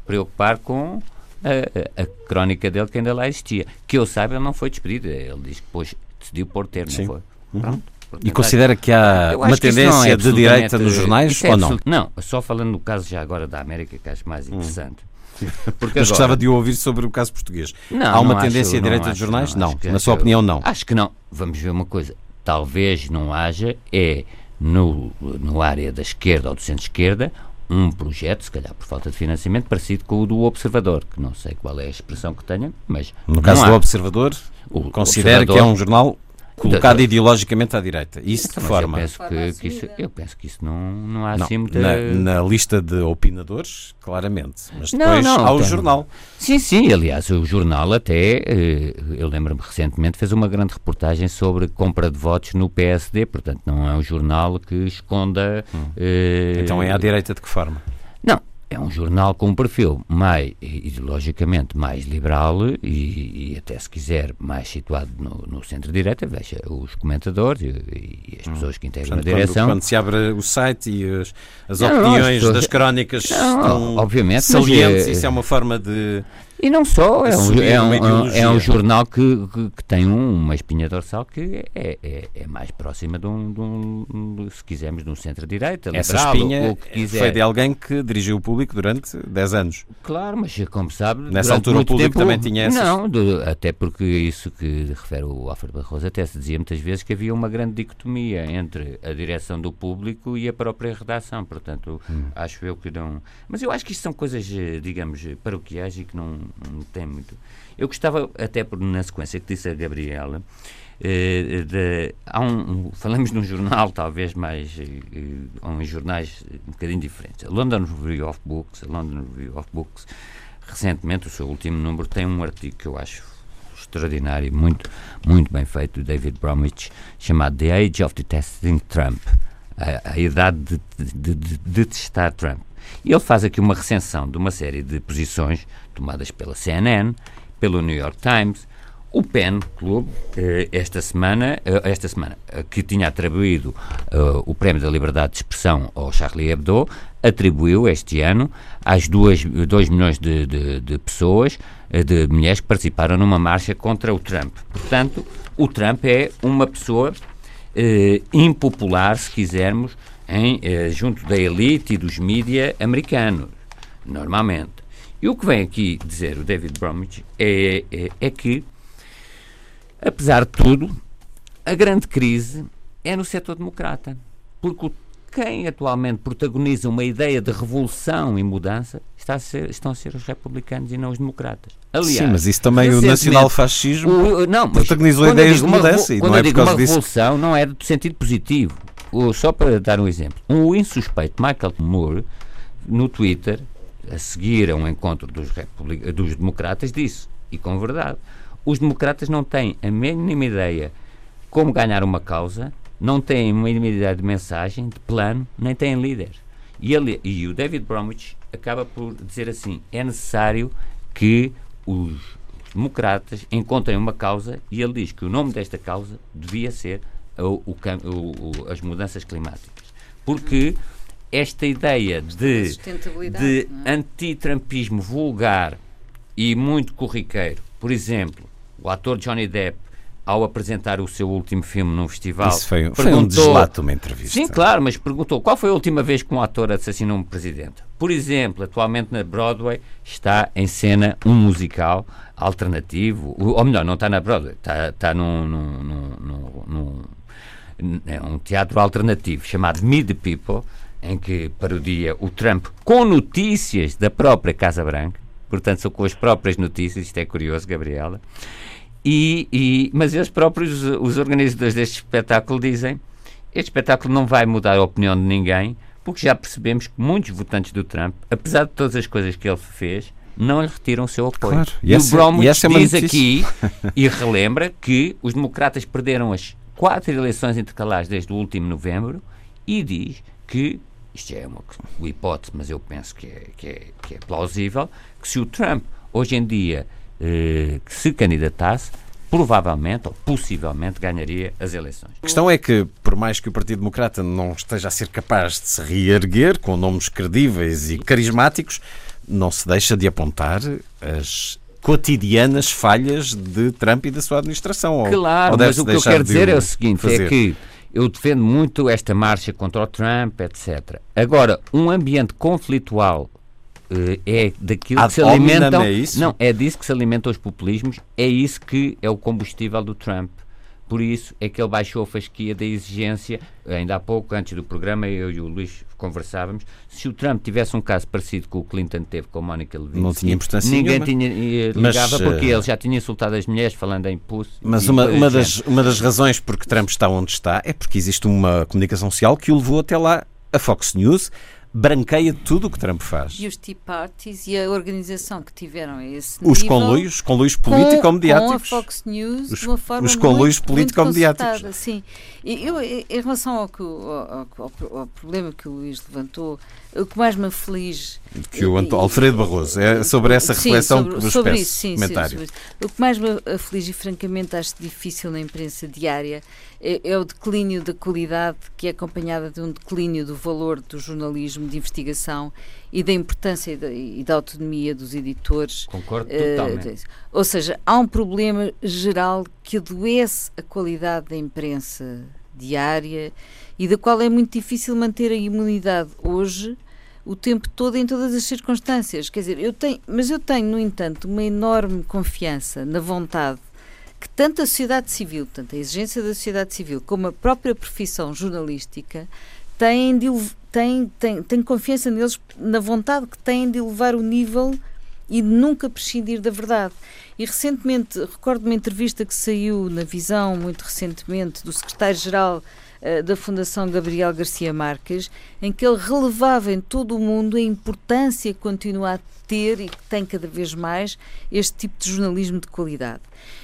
preocupar com a, a, crónica dele que ainda lá existia. Que eu saiba, ele não foi despedido. Ele diz que depois decidiu pôr termo, Sim. não foi? Uhum. Pronto. e considera que há uma tendência é de direita nos jornais é ou não? Não, só falando no caso já agora da América, que acho mais hum. interessante. Hum. [laughs] Porque Mas agora... gostava de ouvir sobre o caso português. Não, Há uma tendência acho, à direita dos jornais? Não, não. na sua opinião, não. Acho que não. Vamos ver uma coisa. Talvez não haja, é no, no área da esquerda ou do centro-esquerda, um projeto, se calhar por falta de financiamento, parecido com o do Observador, que não sei qual é a expressão que tenha, mas. No caso há. do Observador, o considera que é um jornal colocado da, ideologicamente à direita. Isso de forma. Eu penso que, que, isso, eu penso que isso não, não há não, assim muita. Na, na, lista de opinadores, claramente. Mas depois não, não, há o tem... jornal. Sim, sim. Aliás, o jornal até, eh, eu lembro-me recentemente, fez uma grande reportagem sobre compra de votos no PSD. Portanto, não é um jornal que esconda. Hum. Eh, então é à direita de que forma? Não, é um jornal com um perfil mais, ideologicamente, mais liberal e, e até, se quiser, mais situado no, no centro-direita. Veja os comentadores e, e as hum. pessoas que integram Portanto, a direção. Quando, quando, se abre o site e as, as não, opiniões não, pessoas, das crónicas não, estão obviamente, salientes, é, isso é uma forma de e não só, é um, é um, é um jornal que, que, que, tem uma espinha dorsal que é, é, é mais próxima de um, de um, se quisermos, de um centro-direita, Essa espinha foi de alguém que dirigiu o público durante 10 anos. Claro, mas como sabe... Nessa altura o público tempo, também tinha essas... Não, de, até porque isso que refere o Alfredo Barroso até se dizia muitas vezes que havia uma grande dicotomia entre a direção do público e a própria redação, portanto, hum. acho eu que não... Mas eu acho que isto são coisas, eh, digamos, paroquiais e que não não tem muito. Eu gostava, até por, na sequência que disse a Gabriela, eh, de, há um, falamos num jornal talvez mais eh, em jornais um bocadinho diferentes. A London Review of Books, a London Review of Books, recentemente o seu último número tem um artigo que eu acho extraordinário, muito muito bem feito, do David Bromwich, chamado The Age of Detesting Trump, a, a idade de, de, de, de testar Trump. E ele faz aqui uma recensão de uma série de posições tomadas pela CNN, pelo New York Times, o PEN Club, eh, esta semana, eh, esta semana que tinha atribuído o Prémio da Liberdade de Expressão ao Charlie Hebdo, atribuiu este ano às 2 milhões de, de, de pessoas, eh, de mulheres que participaram numa marcha contra o Trump. Portanto, o Trump é uma pessoa eh, impopular, se quisermos, em, eh, junto da elite e dos mídia americanos, normalmente. E o que vem aqui dizer o David Bromwich é, é, é que, apesar de tudo, a grande crise é no setor democrata. Porque quem atualmente protagoniza uma ideia de revolução e mudança a ser, estão a ser os republicanos e não os democratas. Aliás, Sim, mas isso também o nacionalfascismo não, protagonizou ideias de mudança e não é por causa uma disso. revolução não é do sentido positivo. Só para dar um exemplo, um insuspeito Michael Moore no Twitter, a seguir a um encontro dos, dos democratas, disse, e com verdade, os democratas não têm a mínima ideia como ganhar uma causa, não têm uma ideia de mensagem, de plano, nem têm líder. E, ele, e o David Bromwich acaba por dizer assim: é necessário que os democratas encontrem uma causa e ele diz que o nome desta causa devia ser o, o, o, as mudanças climáticas. Porque esta ideia de, de é? antitrampismo vulgar e muito corriqueiro, por exemplo, o ator Johnny Depp ao apresentar o seu último filme num festival. Isso foi, foi um deslato, uma entrevista. Sim, claro, mas perguntou qual foi a última vez que um ator assassinou um presidente. Por exemplo, atualmente na Broadway está em cena um musical alternativo, ou melhor, não está na Broadway, está, está num, num, num, num é um teatro alternativo chamado Meet the People, em que parodia o Trump com notícias da própria Casa Branca, portanto, são com as próprias notícias, isto é curioso, Gabriela. E, e, mas eles próprios, os organizadores deste espetáculo, dizem este espetáculo não vai mudar a opinião de ninguém, porque já percebemos que muitos votantes do Trump, apesar de todas as coisas que ele fez, não lhe retiram o seu apoio. Claro. E, e essa, o Bromwich é diz aqui [laughs] e relembra que os democratas perderam as quatro eleições intercalares desde o último novembro e diz que, isto é uma, uma hipótese, mas eu penso que é, que, é, que é plausível, que se o Trump hoje em dia eh, se candidatasse, provavelmente ou possivelmente ganharia as eleições. A questão é que, por mais que o Partido Democrata não esteja a ser capaz de se reerguer com nomes credíveis e carismáticos, não se deixa de apontar as cotidianas falhas de Trump e da sua administração. Claro, mas o que eu quero dizer é o seguinte: é fazer. é que eu defendo muito esta marcha contra o Trump, etc. Agora, um ambiente conflitual uh, é daquilo Ad que se alimentam. É isso? Não, é disso que se alimentam os populismos, é isso que é o combustível do Trump. Por isso é que ele baixou a fasquia da exigência. Ainda há pouco, antes do programa, eu e o Luís conversávamos. Se o Trump tivesse um caso parecido com o Clinton teve com a Mónica Lewinsky, não tinha importância ninguém nenhuma. tinha, eh, ligava mas, porque ele já tinha insultado as mulheres falando em impulso. Mas uma, uma, das, uma das razões porque Trump está onde está é porque existe uma comunicação social que o levou até lá. A Fox News branqueia tudo o que Trump faz. E os Tea Parties e a organização que tiveram esse os nível... Conluios, conluios político-mediáticos. Com a Fox News, os, de uma forma Os conluios político-mediáticos. Sim. Eu, em relação ao, que, ao, ao, ao, problema que o Luís levantou, o que mais me aflige... Que o Anto, Alfredo Barroso, é sobre essa reflexão sim, sobre, que nos sobre isso, sim, comentário. Sim, o que mais me aflige e francamente acho difícil na imprensa diária é, é, o declínio da qualidade que é acompanhada de um declínio do valor do jornalismo de investigação e da importância e da, e da autonomia dos editores. Concordo totalmente. Uh, ou seja, há um problema geral que adoece a qualidade da imprensa diária e da qual é muito difícil manter a imunidade hoje o tempo todo em todas as circunstâncias. Quer dizer, eu tenho, mas eu tenho, no entanto, uma enorme confiança na vontade que tanto a sociedade civil, tanto a exigência da sociedade civil, como a própria profissão jornalística têm, de, têm, têm, têm confiança neles, na vontade que têm de elevar o nível e de nunca prescindir da verdade. E recentemente, recordo uma entrevista que saiu na Visão, muito recentemente, do secretário-geral da Fundação Gabriel Garcia Marques, em que ele relevava em todo o mundo a importância que continua a ter e que tem cada vez mais este tipo de jornalismo de qualidade.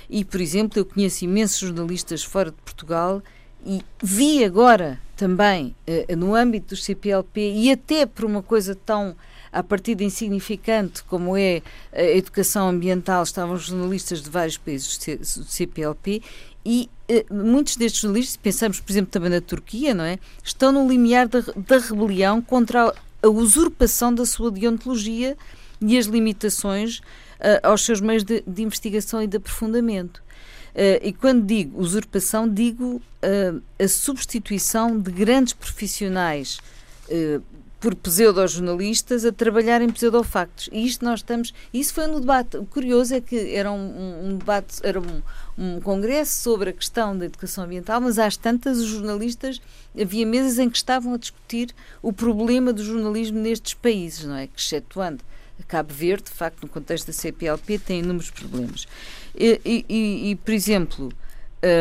E, por exemplo, eu conheço imensos jornalistas fora de Portugal e vi agora também, uh, no âmbito do CPLP, e até por uma coisa tão a partir de insignificante como é a educação ambiental, estavam jornalistas de vários países do CPLP e uh, muitos destes jornalistas, pensamos por exemplo também na Turquia, não é? Estão no limiar da, da rebelião contra a usurpação da sua deontologia e as limitações uh, aos seus meios de, de, investigação e de aprofundamento. Uh, e quando digo usurpação, digo uh, a substituição de grandes profissionais por pseudo-jornalistas a trabalhar em pseudofactos. E isto nós estamos. Isso foi no debate. O curioso é que era um, um debate, era um, um, congresso sobre a questão da educação ambiental, mas às tantas os jornalistas. Havia mesas em que estavam a discutir o problema do jornalismo nestes países, não é? Que, excetuando Cabo Verde, de facto, no contexto da CPLP, tem inúmeros problemas. E, e, e por exemplo,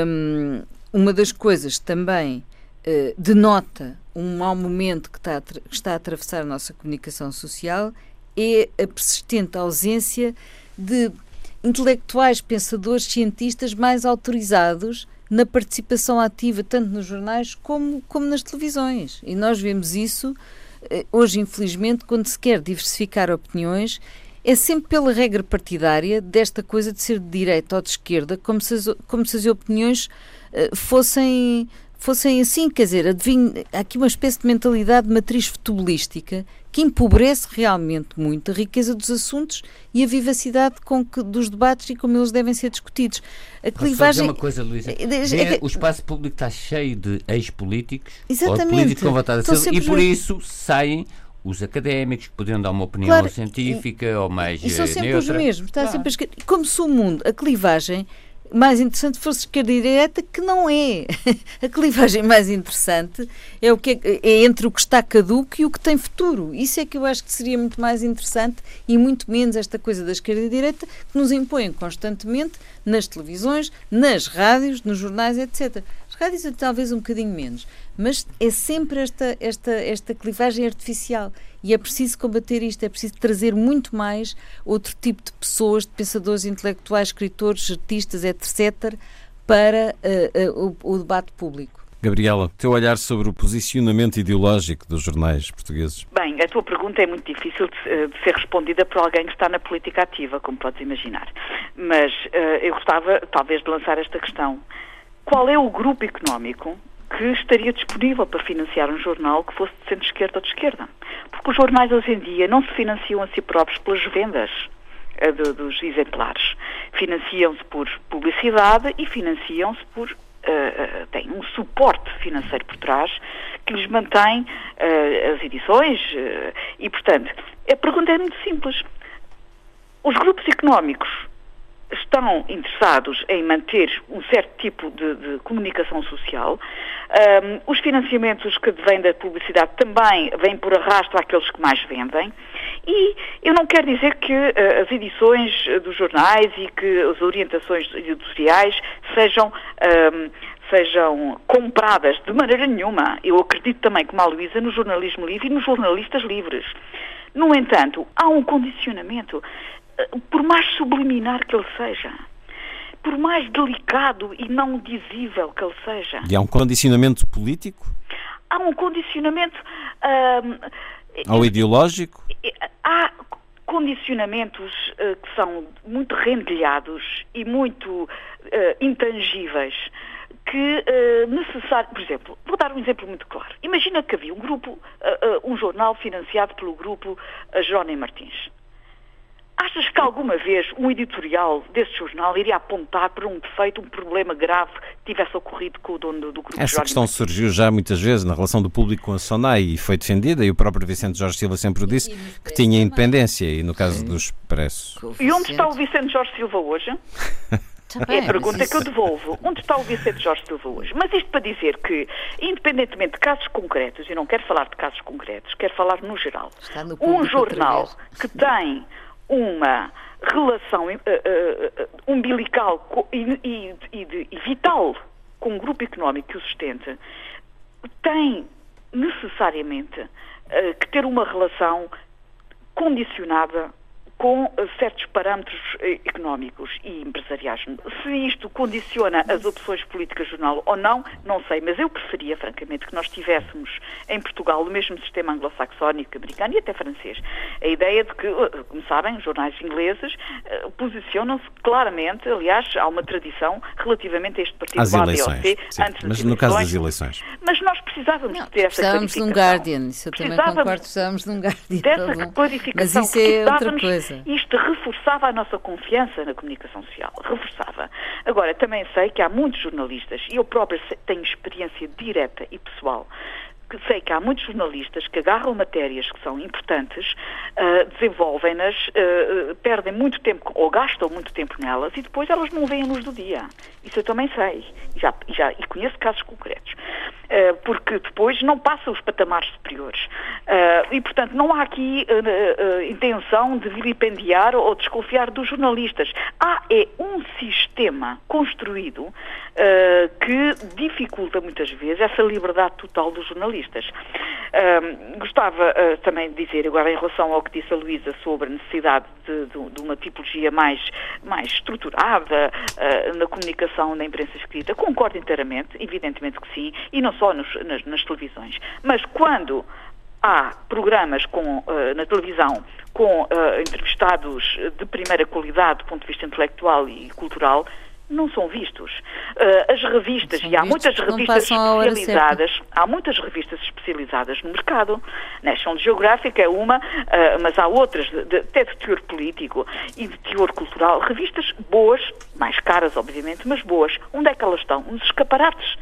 um, uma das coisas também uh, denota um mau momento que está, que está a atravessar a nossa comunicação social é a persistente ausência de intelectuais, pensadores, cientistas mais autorizados na participação ativa, tanto nos jornais como, como nas televisões. E nós vemos isso eh, hoje, infelizmente, quando se quer diversificar opiniões, é sempre pela regra partidária desta coisa de ser de direita ou de esquerda, como se as, como se as opiniões uh, fossem fossem assim, quer dizer, adivinho, há aqui uma espécie de mentalidade de matriz futebolística que empobrece realmente muito a riqueza dos assuntos e a vivacidade com que, dos debates e como eles devem ser discutidos. A clivagem. uma coisa, Luísa. É, é, o espaço público está cheio de ex-políticos políticos com vontade de ser, e por isso saem os académicos que podiam dar uma opinião claro, científica e, ou mais. E são eh, sempre neutra. os mesmos. Está claro. sempre Como se o mundo, a clivagem mais interessante fosse esquerda e direita, que não é. [laughs] A clivagem mais interessante é, o que é, é, entre o que está caduco e o que tem futuro. Isso é que eu acho que seria muito mais interessante e muito menos esta coisa da esquerda e direita que nos impõem constantemente nas televisões, nas rádios, nos jornais, etc. As rádios talvez um bocadinho menos, mas é sempre esta, esta, esta clivagem artificial. E é preciso combater isto, é preciso trazer muito mais outro tipo de pessoas, de pensadores intelectuais, escritores, artistas, etc., para uh, uh, o, o debate público. Gabriela, teu olhar sobre o posicionamento ideológico dos jornais portugueses? Bem, a tua pergunta é muito difícil de, eh, de ser respondida por alguém que está na política ativa, como podes imaginar. Mas uh, eu gostava, talvez, de lançar esta questão. Qual é o grupo económico que estaria disponível para financiar um jornal que fosse de centro-esquerda ou de esquerda. Porque os jornais hoje em dia não se financiam a si próprios pelas vendas uh, de, dos exemplares. Financiam-se por publicidade e financiam-se por. Uh, uh, têm um suporte financeiro por trás que lhes mantém as edições e, portanto, a pergunta é muito simples. Os grupos económicos estão interessados em manter um certo tipo de, de comunicação social. Um, os financiamentos que vêm da publicidade também vêm por arrasto àqueles que mais vendem. E eu não quero dizer que uh, as edições dos jornais e que as orientações editoriais sejam. Um, sejam compradas de maneira nenhuma. Eu acredito também, como a Luísa, no jornalismo livre e nos jornalistas livres. No entanto, há um condicionamento por mais subliminar que ele seja, por mais delicado e não dizível que ele seja. E há um condicionamento político? Há um condicionamento. Ou ideológico? Há condicionamentos uh, que são muito rendilhados e muito uh, intangíveis que uh, necessário, por exemplo, vou dar um exemplo muito claro. Imagina que havia um grupo, um jornal financiado pelo grupo Jerónimo Martins. Achas que alguma vez um editorial desse jornal iria apontar para um defeito, um problema grave que tivesse ocorrido com o dono do, do grupo Essa questão surgiu já muitas vezes na relação do público com a SONAI e foi defendida, e o próprio Vicente Jorge Silva sempre o disse, que tinha independência, e no caso Sim. do Expresso. E onde está o Vicente Jorge Silva hoje? [laughs] é a pergunta que eu devolvo. Onde está o Vicente Jorge Silva hoje? Mas isto para dizer que, independentemente de casos concretos, e não quero falar de casos concretos, quero falar no geral, no um jornal que tem uma relação uh, uh, umbilical e, e, e, e, vital com um grupo económico que o sustenta, tem necessariamente uh, que ter uma relação condicionada com certos parâmetros económicos e empresariais. Se isto condiciona as opções políticas do jornal ou não, não sei, mas eu preferia, francamente, que nós tivéssemos em Portugal o mesmo sistema anglo-saxónico, americano e até francês. A ideia de que, como sabem, os jornais ingleses posicionam-se claramente, aliás, há uma tradição relativamente a este partido Às eleições, sim, antes mas no caso das eleições. Mas nós precisávamos não, de ter essa Precisávamos de um Guardian, isso eu também concordo, precisávamos de um Guardian. Dessa clarificação. Mas isso é outra coisa. Isto reforçava a nossa confiança na comunicação social, reforçava. Agora, também sei que há muitos jornalistas, e eu própria tenho experiência direta e pessoal, que sei que há muitos jornalistas que agarram matérias que são importantes, uh, desenvolvem-nas, uh, perdem muito tempo ou gastam muito tempo nelas e depois elas não veem a luz do dia. Isso eu também sei e, já, já, e conheço casos concretos. Uh, porque depois não passam os patamares superiores. e, portanto, não há aqui intenção de vilipendiar ou desconfiar dos jornalistas. Há é um sistema construído que dificulta muitas vezes essa liberdade total dos jornalistas jornalistas. gostava uh, também de dizer, agora em relação ao que disse a Luísa sobre a necessidade de, de, de uma tipologia mais, mais estruturada uh, na comunicação na imprensa escrita, concordo inteiramente, evidentemente que sim, e não só nos, nas, nas televisões. Mas quando há programas com, uh, na televisão com entrevistados de primeira qualidade do ponto de vista intelectual e cultural, não são vistos. Uh, as revistas, e há muitas revistas especializadas, há muitas revistas especializadas no mercado. National Geographic é uma, uh, mas há outras, de, até de teor político e de teor cultural. Revistas boas, mais caras, obviamente, mas boas. Onde é que elas estão? Nos escaparates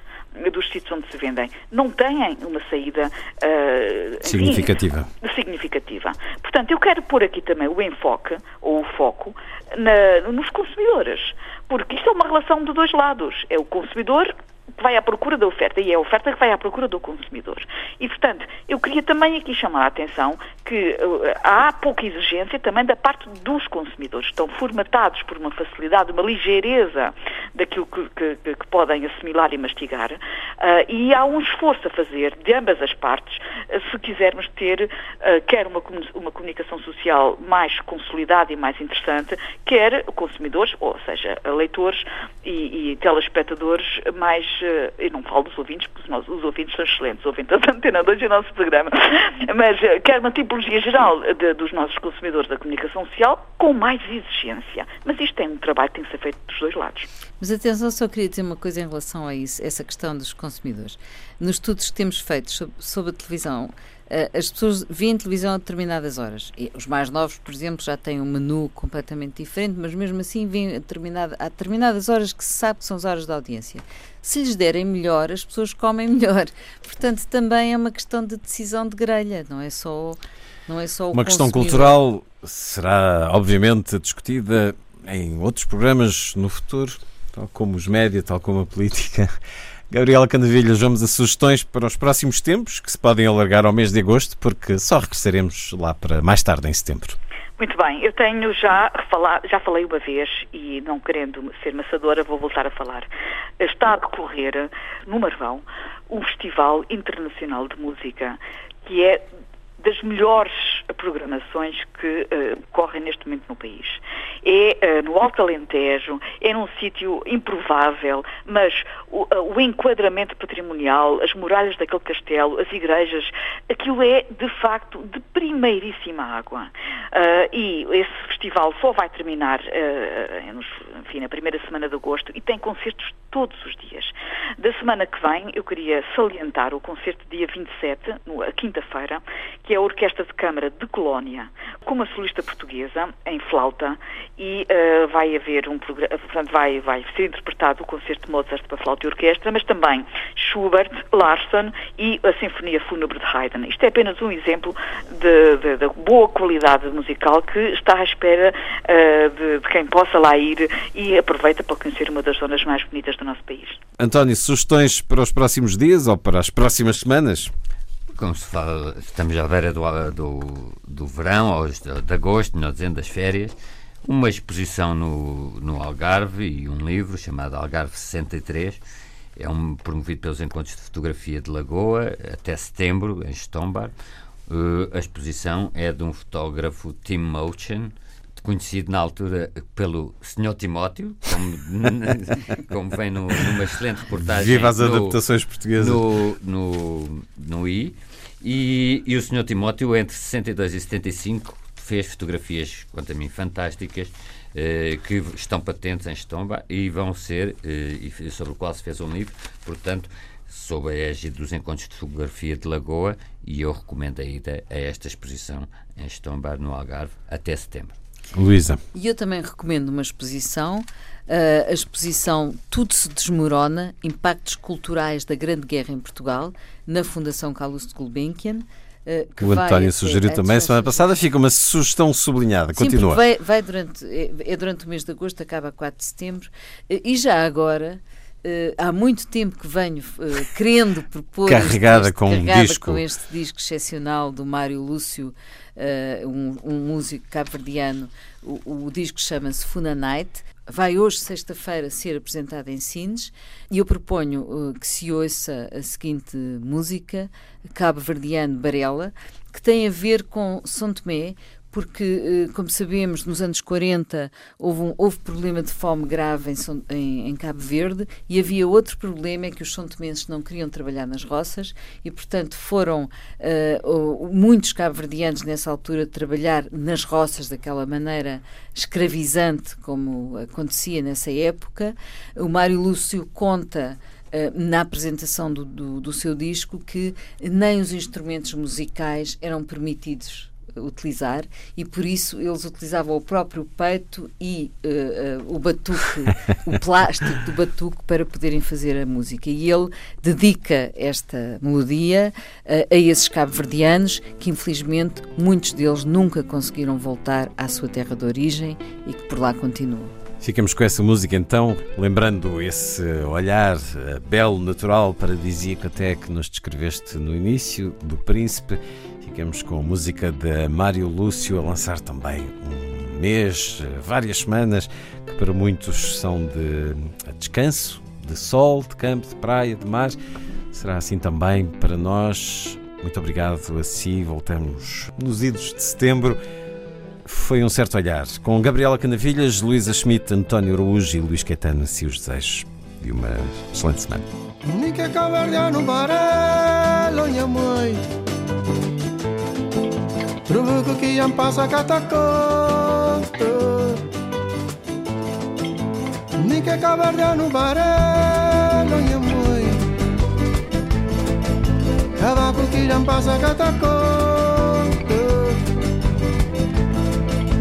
dos sítios onde se vendem não têm uma saída uh, significativa. Enfim, significativa. Portanto, eu quero pôr aqui também o enfoque, ou o foco, na, nos consumidores, porque isto é uma relação de dois lados. É o consumidor vai à procura da oferta e é a oferta que vai à procura do consumidor. E, portanto, eu queria também aqui chamar a atenção que uh, há pouca exigência também da parte dos consumidores. Estão formatados por uma facilidade, uma ligeireza daquilo que, que, que podem assimilar e mastigar uh, e há um esforço a fazer de ambas as partes uh, se quisermos ter quer uma, uma comunicação social mais consolidada e mais interessante, quer consumidores, ou seja, leitores e, e telespectadores mais eh, eu não falo dos ouvintes, porque os, os ouvintes são excelentes, ouvintes [laughs] da Antena 2 e o nosso programa, mas eh, quer uma tipologia geral de, dos nossos consumidores da comunicação social com mais exigência. Mas isto é um trabalho que tem que ser feito dos dois lados. Mas atenção, só queria dizer uma coisa em relação a isso, essa questão dos consumidores. Nos estudos que temos feito sobre, sobre a televisão, eh, as pessoas veem televisão a determinadas horas. E os mais novos, por exemplo, já têm um menu completamente diferente, mas mesmo assim veem a, determinada, a determinadas horas que se sabe que são as horas da audiência. Se lhes derem melhor, as pessoas comem melhor. Portanto, também é uma questão de decisão de grelha, não é só, não é só Uma questão cultural será, obviamente, discutida em outros programas no futuro, tal como os média, tal como a política. Gabriela Candavilhas, vamos a sugestões para os próximos tempos, que se podem alargar ao mês de agosto, porque só regressaremos lá para mais tarde, em setembro. Muito bem, eu tenho já falado, já falei uma vez e não querendo ser maçadora, vou voltar a falar. Está a decorrer no Marvão um Festival Internacional de Música que é das melhores programações que uh, correm neste momento no país. É uh, no Alto Alentejo, é num sítio improvável, mas o, uh, o, enquadramento patrimonial, as muralhas daquele castelo, as igrejas, aquilo é de facto de primeiríssima água. e esse festival só vai terminar enfim, na primeira semana de agosto e tem concertos todos os dias. Da semana que vem, eu queria salientar o concerto dia 27, na quinta-feira, que é a Orquestra de Câmara de Colónia, com uma solista portuguesa em flauta e uh, vai haver um programa, portanto vai, vai ser interpretado o concerto de Mozart para flauta e orquestra, mas também Schubert, Larsen e a Sinfonia Fúnebre de Haydn. Isto é apenas um exemplo da boa qualidade musical que está à espera uh, de, de quem possa lá ir e aproveita para conhecer uma das zonas mais bonitas do nosso país. António, sugestões para os próximos dias ou para as próximas semanas? Como se fala, estamos à beira do, do, do verão, ou de, agosto, melhor dizendo, das férias, uma exposição no, no Algarve e um livro chamado Algarve 63. É um promovido pelos Encontros de Fotografia de Lagoa até setembro, em Stombar. Uh, a exposição é de um fotógrafo, Tim Motion, reconhecido na altura pelo Sr. Timóteo, como, [laughs] como vem no, numa excelente reportagem. Viva as adaptações portuguesas. No, no, no I. E, e o Sr. Timóteo, entre 62 e 75, fez fotografias, quanto a mim, fantásticas, eh, que estão patentes em Estomba e vão ser, eh, sobre o qual se fez um livro, portanto, sob a égide dos encontros de fotografia de Lagoa, e eu recomendo a ida a esta exposição em Estomba, no Algarve, até setembro. Luísa. E eu também recomendo uma exposição, uh, a exposição Tudo se Desmorona, Impactos Culturais da Grande Guerra em Portugal, na Fundação Carlos de Gulbenkian. Uh, que o António sugeriu também semana passada, fica uma sugestão sublinhada. Sim, Continua. Vai, vai, durante, é, é, durante o mês de agosto, acaba a 4 de setembro, uh, e já agora. Uh, há muito tempo que venho uh, querendo propor carregada, este, com, carregada um disco. com este disco excepcional do Mário Lúcio, uh, um, um, músico cabo-verdiano. O, o disco chama-se Funa Night. Vai hoje, sexta-feira, ser apresentado em Sines e eu proponho que se ouça a seguinte música, cabo-verdiano Barela, que tem a ver com São Tomé, porque, eh, como sabemos, nos anos 40 houve, um, houve problema de fome grave em, em, em, Cabo Verde e havia outro problema, é que os são-tomenses não queriam trabalhar nas roças e, portanto, foram uh, muitos cabo-verdianos nessa altura trabalhar nas roças daquela maneira escravizante como acontecia nessa época. O Mário Lúcio conta na apresentação do, do, do, seu disco que nem os instrumentos musicais eram permitidos utilizar e por isso eles utilizavam o próprio peito e uh, uh, o batuque, o [laughs] plástico do batuque para poderem fazer a música. E ele dedica esta melodia uh, a esses cabo-verdianos que infelizmente muitos deles nunca conseguiram voltar à sua terra de origem e que por lá continuam. Ficamos com essa música então, lembrando esse olhar belo, natural, paradisíaco até que nos descreveste no início, do Príncipe Ficamos com a música de Mário Lúcio a lançar também um mês, várias semanas, que para muitos são de descanso, de sol, de campo, de praia, de mar. Será assim também para nós. Muito obrigado a si. Voltamos nos idos de setembro. Foi um certo olhar. Com Gabriela Canavilhas, Luísa Schmidt, António Araújo e Luís Caetano, assim os desejos de uma excelente semana. Ruvuku que yang pasa catacoto Ni que caverna no barelo Nha mãe Cavaco que yang pasa catacoto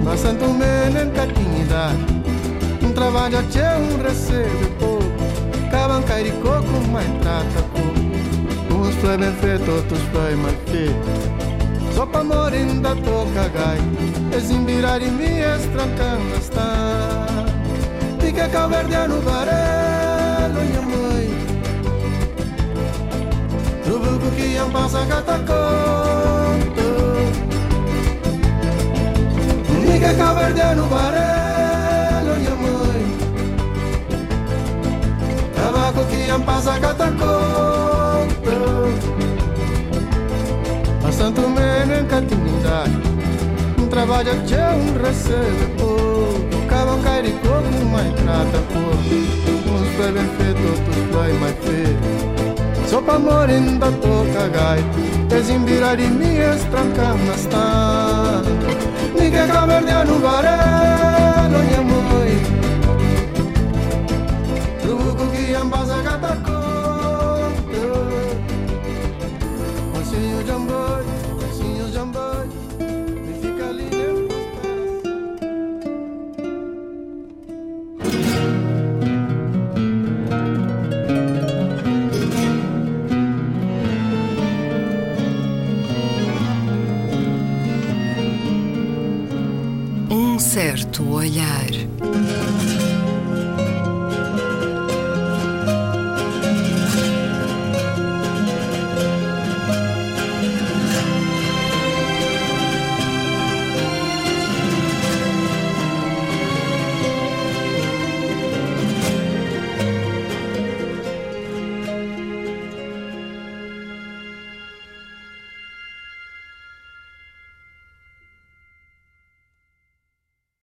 Bastante um menino catinha Um trabalho a tchê, um recebe pouco Cavam cair coco, mas trata pouco Uns foi bem feito, outros foi mal feito Sopa morinda toca gai Ezimbirari mi estrancando está. Tica caverdiano barelo minha mãe Trubuco que iam passa cataconto Tica caverdiano barelo minha mãe Tabaco que iam passa cataconto Santo Mene cantinidade Um trabalho que um recebe pouco Cabam cair como mais trata pouco Uns foi bem feito, outros foi mais feio Só pra morrer da toca gai Desembirar e me estrancar nas tantas Ninguém caverdear no varelo, minha mãe certo olhar.